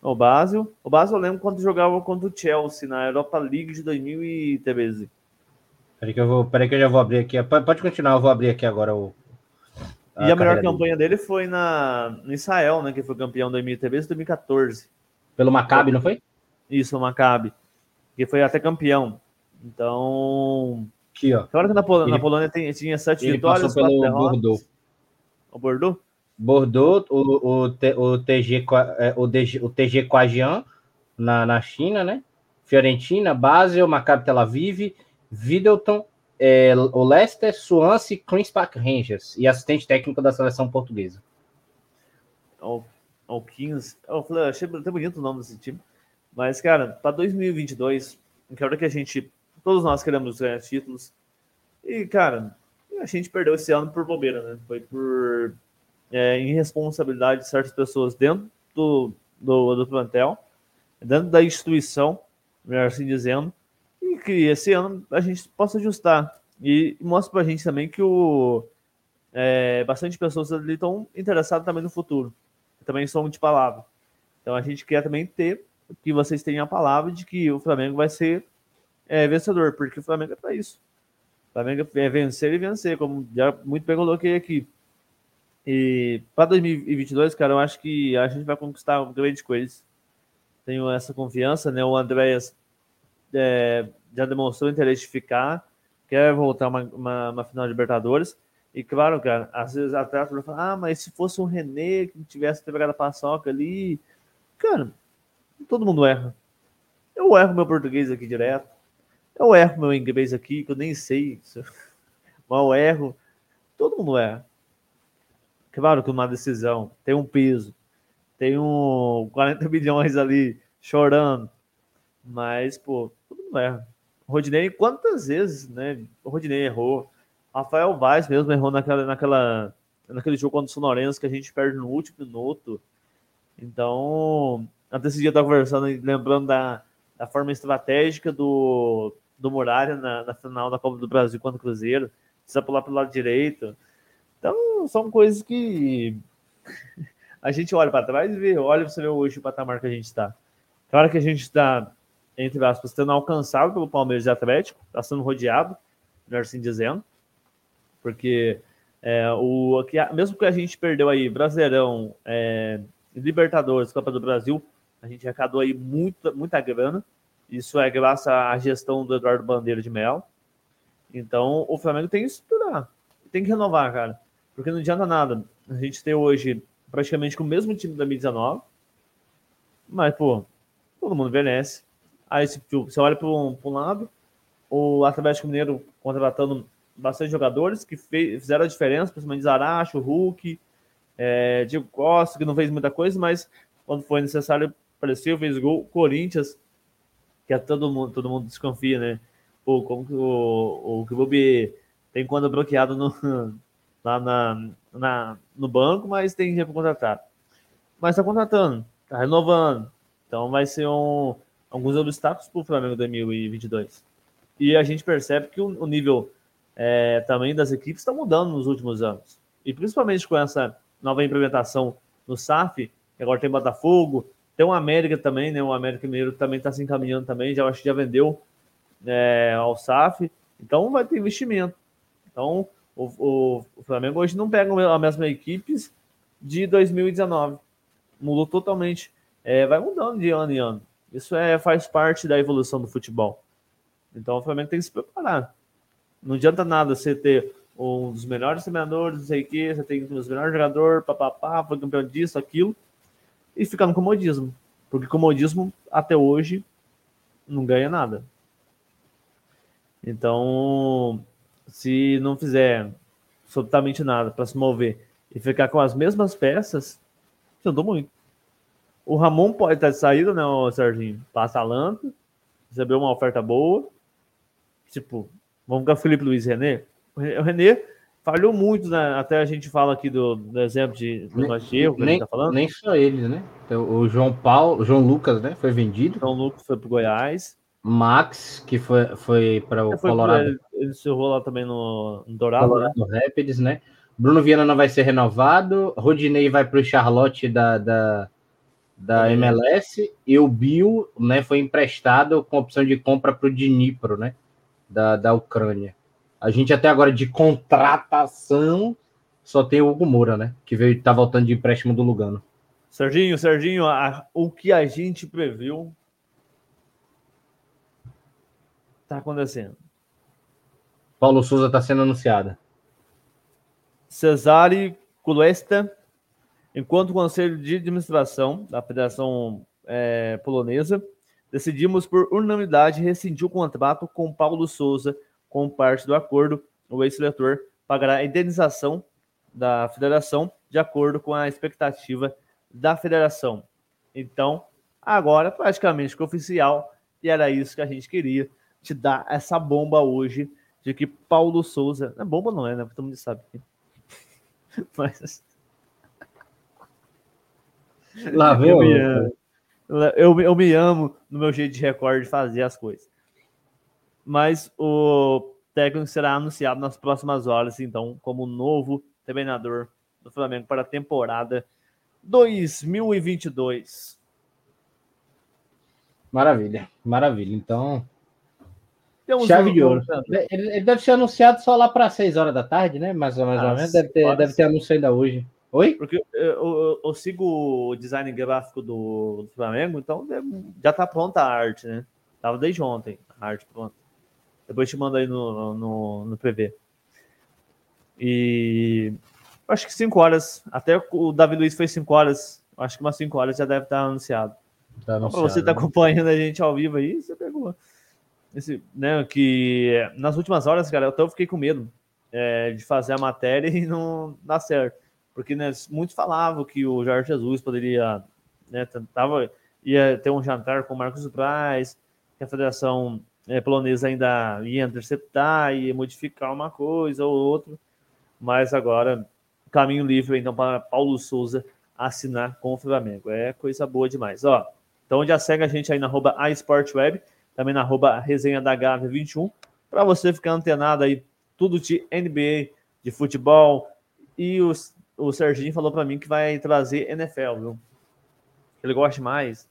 O Basel. O Basel eu lembro quando jogava contra o Chelsea na Europa League de 2013. Peraí que eu, vou, peraí que eu já vou abrir aqui. Pode continuar, eu vou abrir aqui agora o. A e a melhor campanha dele. dele foi na, no Israel, né? Que foi campeão 2013 e 2014. Pelo Maccabi, não foi? Isso, o Maccabi. Que foi até campeão. Então. Aqui, ó. Agora que na, Polônia, ele, na Polônia tem, tinha sete vitórias, passou pelo Bordeaux. O Bordeaux? Bordeaux, o, o, o, TG, é, o, DG, o TG Quajian, na, na China, né? Fiorentina, Basel, Maccabi Tel Aviv, Middleton, é, o Leicester, Swansea, Queen's Park Rangers e assistente técnico da seleção portuguesa. O, o Kings, eu falei, achei até bonito o nome desse time. Mas, cara, para 2022, que hora que a gente, todos nós queremos ganhar títulos. E, cara, a gente perdeu esse ano por bobeira, né? Foi por é, irresponsabilidade de certas pessoas dentro do, do, do plantel, dentro da instituição, melhor assim dizendo, que esse ano a gente possa ajustar. E, mostra para a gente também que o, é, bastante pessoas ali estão interessadas também no futuro, também são de palavra. Então a gente quer também ter que vocês tenham a palavra de que o Flamengo vai ser é, vencedor, porque o Flamengo é para isso. O Flamengo é vencer e vencer, como já muito bem coloquei aqui. E para 2022, cara, eu acho que a gente vai conquistar grandes coisas. Tenho essa confiança, né? O Andréas é, já demonstrou interesse de ficar, quer voltar uma, uma, uma, final de Libertadores. E claro, cara, às vezes atrás vai ah, mas se fosse um René que tivesse pegado a paçoca ali, cara, todo mundo erra. Eu erro meu português aqui direto. Eu erro meu inglês aqui, que eu nem sei. Mas eu erro. Todo mundo erra. Claro que uma decisão tem um peso, tem um 40 milhões ali chorando, mas, pô, tudo não erra. Rodinei, quantas vezes, né? O Rodinei errou. Rafael Vaz mesmo errou naquela, naquela, naquele jogo contra o Sonorense que a gente perde no último minuto. Então, até esse dia eu estava conversando, lembrando da, da forma estratégica do, do Muralha na, na final da Copa do Brasil contra o Cruzeiro. Precisa pular pelo lado direito. Então, são coisas que a gente olha para trás e vê, olha você vê hoje o patamar que a gente está. Claro que a gente está, entre aspas, sendo alcançado pelo Palmeiras e Atlético, está sendo rodeado, melhor assim dizendo, porque é, o, mesmo que a gente perdeu aí Brasileirão, é, Libertadores, Copa do Brasil, a gente arrecadou aí muita, muita grana. Isso é graças à gestão do Eduardo Bandeira de Mel. Então, o Flamengo tem que estudar, tem que renovar, cara. Porque não adianta nada a gente ter hoje praticamente com o mesmo time da 2019, mas, pô, todo mundo envelhece. Aí você olha para um, um, lado, o Atlético Mineiro contratando bastante jogadores que fez, fizeram a diferença, principalmente Zaracho, Hulk, é, Diego Costa, que não fez muita coisa, mas quando foi necessário, apareceu, fez gol. Corinthians, que é todo mundo, todo mundo desconfia, né? Pô, como que o, o clube tem quando bloqueado no, lá na, na, no banco, mas tem dinheiro para contratar. Mas está contratando, está renovando. Então vai ser um, alguns obstáculos para o Flamengo 2022. E a gente percebe que o, o nível é, também das equipes está mudando nos últimos anos. E principalmente com essa nova implementação no SAF, agora tem Botafogo, Tem o América também, né? O América Mineiro também está se encaminhando também, já acho que já vendeu é, ao SAF. Então vai ter investimento. Então o, o, o Flamengo hoje não pega a mesma equipes de 2019. Mudou totalmente. É, vai mudando de ano em ano. Isso é, faz parte da evolução do futebol. Então o Flamengo tem que se preparar. Não adianta nada você ter um dos melhores treinadores, não sei o que, você tem um dos melhores jogadores, papapá, foi campeão disso, aquilo, e ficar no comodismo. Porque comodismo, até hoje, não ganha nada. Então, se não fizer absolutamente nada para se mover e ficar com as mesmas peças, sinto muito. O Ramon pode estar de saída, né, o Serginho? Passa a Lança, recebeu uma oferta boa. Tipo, vamos com o Felipe Luiz René. O René falhou muito, né? Até a gente fala aqui do, do exemplo de do erro que nem, a gente tá falando. Nem só eles, né? Então, o João Paulo, o João Lucas, né? Foi vendido. João Lucas foi pro Goiás. Max, que foi, foi para o é, foi Colorado. Ele, ele encerrou lá também no, no Dourado, Colorado né? Rapids, né? Bruno Viana não vai ser renovado. Rodinei vai para o Charlotte da, da, da MLS. E o Bill né, foi emprestado com opção de compra para o Dnipro, né? Da, da Ucrânia. A gente até agora de contratação só tem o Hugo Moura, né? Que veio tá voltando de empréstimo do Lugano. Serginho, Serginho, a, o que a gente previu está acontecendo. Paulo Souza está sendo anunciada. Cesare Cuesta, enquanto conselho de administração da Federação é, Polonesa, decidimos por unanimidade rescindir o contrato com Paulo Souza com parte do acordo. O ex-seletor pagará a indenização da federação de acordo com a expectativa da federação. Então, agora praticamente oficial, e era isso que a gente queria te dar essa bomba hoje de que Paulo Souza. Não é bomba, não é, né? Todo mundo sabe. Mas. Lá vem eu, me amo. Eu, eu me amo no meu jeito de recorde de fazer as coisas. Mas o técnico será anunciado nas próximas horas, então, como novo treinador do Flamengo para a temporada 2022. Maravilha, maravilha. Então, temos Chave um, de ouro. Ele, ele, deve ser anunciado só lá para 6 horas da tarde, né? Mais, mais ah, ou menos. Deve ter, deve ter anúncio ainda hoje. Oi? Porque eu, eu, eu, sigo o design gráfico do, do Flamengo, então já tá pronta a arte, né? Tava desde ontem a arte pronta. Depois te mando aí no, no, no PV. E acho que 5 horas. Até o Davi Luiz foi 5 horas. Acho que umas 5 horas já deve estar anunciado. Tá anunciado então, você tá né? acompanhando a gente ao vivo aí, você pegou esse, né, que nas últimas horas, cara, eu até fiquei com medo é, de fazer a matéria e não dar certo. Porque né, muitos falavam que o Jorge Jesus poderia, né, tentava, ia ter um jantar com o Marcos Braz, que a Federação é, Polonesa ainda ia interceptar, ia modificar uma coisa ou outra, mas agora caminho livre então para Paulo Souza assinar com o Flamengo. É coisa boa demais. Ó, então já segue a gente aí na arroba iSportWeb também na arroba resenha da Gávea 21, para você ficar antenado aí, tudo de NBA, de futebol. E o, o Serginho falou para mim que vai trazer NFL, viu? Ele gosta mais.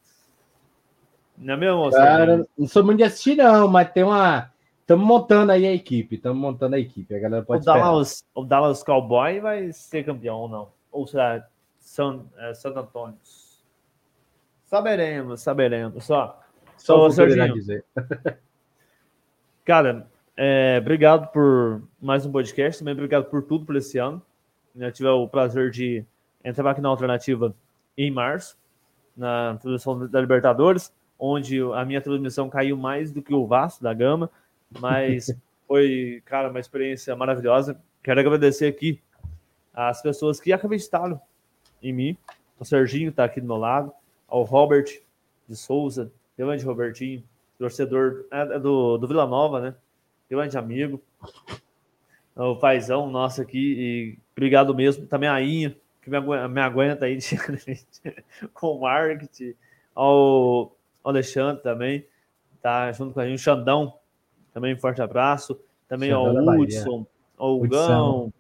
Não é mesmo, Cara, não sou muito de assistir, não, mas tem uma. Estamos montando aí a equipe, estamos montando a equipe. A galera pode o Dallas, o Dallas Cowboy vai ser campeão ou não? Ou será San, é, San Antônio? Saberemos, saberemos. Só. Só o Serginho. dizer. Cara, é, obrigado por mais um podcast. Também obrigado por tudo por esse ano. Eu tive o prazer de entrar aqui na alternativa em março, na transmissão da Libertadores, onde a minha transmissão caiu mais do que o Vasco da Gama, mas foi, cara, uma experiência maravilhosa. Quero agradecer aqui as pessoas que acreditaram em mim. O Serginho está aqui do meu lado, ao Robert de Souza, grande Robertinho, torcedor é, é do, do Vila Nova, né? Grande amigo. O paizão nosso aqui, e obrigado mesmo. Também a Inha, que me, aguenta, me aguenta aí com o marketing. Ao Alexandre também, tá junto com a gente. O Xandão, também um forte abraço. Também Xandão ao Hudson, ao Gão.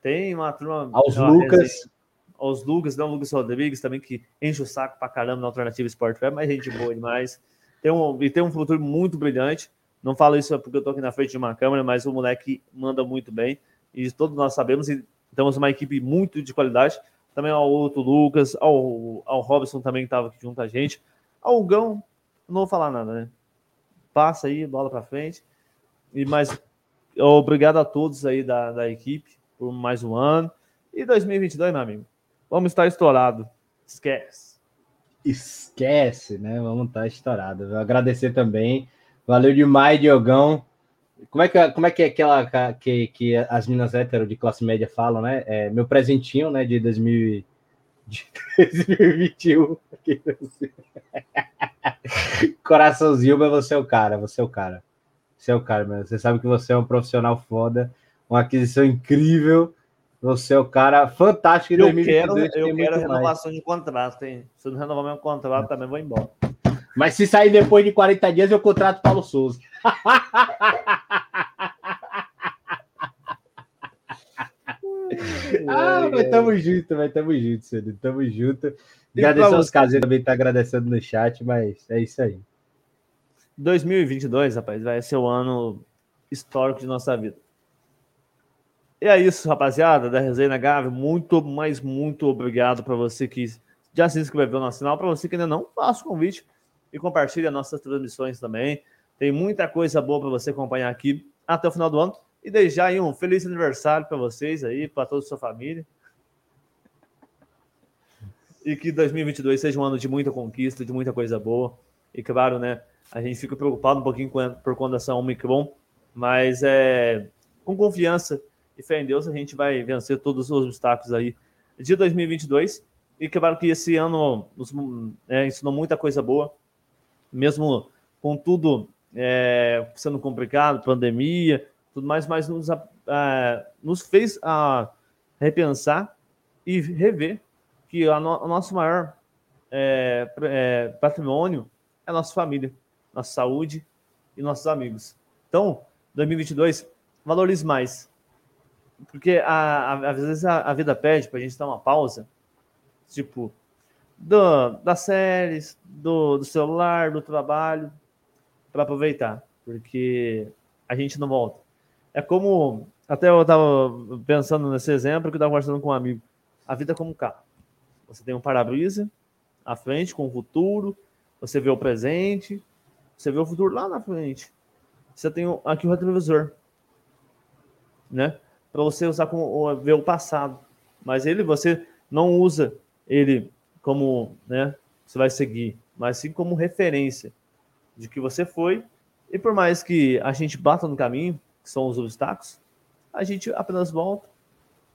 Tem uma turma. Aos Lucas. aos Lucas, não Lucas Rodrigues também, que enche o saco pra caramba na Alternativa Sport Web, mas gente boa demais. Tem um, e tem um futuro muito brilhante. Não falo isso porque eu tô aqui na frente de uma câmera, mas o moleque manda muito bem. E todos nós sabemos, e temos uma equipe muito de qualidade. Também ao outro Lucas, ao, ao Robson também que estava aqui junto a gente. Ao Gão, não vou falar nada, né? Passa aí, bola para frente. E mais obrigado a todos aí da, da equipe por mais um ano. E 2022, meu amigo, vamos estar estourado. Esquece. Esquece, né? Vamos estar estourado. Vou agradecer também. Valeu demais, Diogão. Como é que, como é, que é aquela que, que as minas hétero de classe média falam, né? É, meu presentinho, né, de, 2000, de 2021. Coraçãozinho, mas você é o cara, você é o cara. Você é o cara, mano. Você sabe que você é um profissional foda, uma aquisição incrível. Você é o cara fantástico. Eu quero, eu quero renovação mais. de contrato, hein? Se eu não renovar meu contrato, também vou embora. Mas se sair depois de 40 dias, eu contrato Paulo Souza. ah, mas tamo junto, mas tamo junto, Cid. Tamo junto. Agradecer aos caseiros também tá agradecendo no chat, mas é isso aí. 2022, rapaz, vai ser o ano histórico de nossa vida. E é isso, rapaziada, da Resenha Gávea. Muito, mas muito obrigado para você que já se inscreveu no canal. Para você que ainda não, faça o convite e compartilhe as nossas transmissões também. Tem muita coisa boa para você acompanhar aqui até o final do ano. E já aí um feliz aniversário para vocês aí, para toda a sua família. E que 2022 seja um ano de muita conquista, de muita coisa boa. E claro, né, a gente fica preocupado um pouquinho por conta dessa Omicron, mas é com confiança e fé em Deus a gente vai vencer todos os obstáculos aí de 2022. E claro que esse ano nos é, ensinou muita coisa boa, mesmo com tudo é, sendo complicado, pandemia, tudo mais, mas nos, nos fez a repensar e rever que a no, o nosso maior é, é, patrimônio é a nossa família, nossa saúde e nossos amigos. Então, 2022, valorize mais. Porque às vezes a, a vida pede para a gente dar uma pausa, tipo, do, das séries, do, do celular, do trabalho, para aproveitar, porque a gente não volta. É como, até eu estava pensando nesse exemplo que eu estava conversando com um amigo, a vida é como um carro. Você tem um para-brisa à frente com o futuro, você vê o presente, você vê o futuro lá na frente. Você tem aqui o retrovisor, né? Para você usar como ver o passado. Mas ele você não usa ele como, né? Você vai seguir, mas sim como referência de que você foi, e por mais que a gente bata no caminho, que são os obstáculos, a gente apenas volta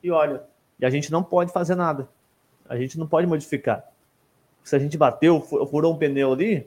e olha. E a gente não pode fazer nada. A gente não pode modificar. Se a gente bateu, furou um pneu ali,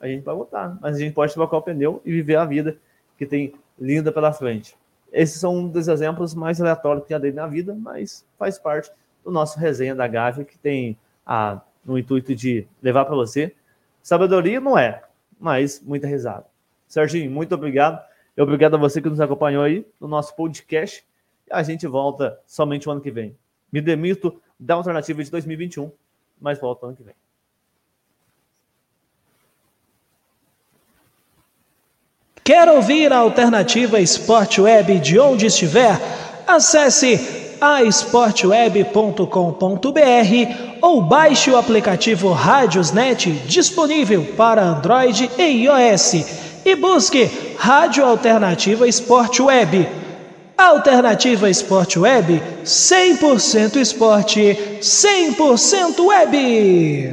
a gente vai voltar. Mas a gente pode trocar o pneu e viver a vida que tem linda pela frente. Esses são um dos exemplos mais aleatórios que já dei na vida, mas faz parte do nosso resenha da Gávea, que tem a, no intuito de levar para você Sabedoria não é, mas muita risada. Serginho, muito obrigado. E obrigado a você que nos acompanhou aí no nosso podcast. A gente volta somente o ano que vem. Me demito da alternativa de 2021, mas volta ano que vem. Quer ouvir a alternativa Esporte Web de onde estiver? Acesse aesportweb.com.br ou baixe o aplicativo Rádiosnet disponível para Android e iOS e busque Rádio Alternativa Esporte Web. Alternativa Esporte Web, 100% esporte, 100% web.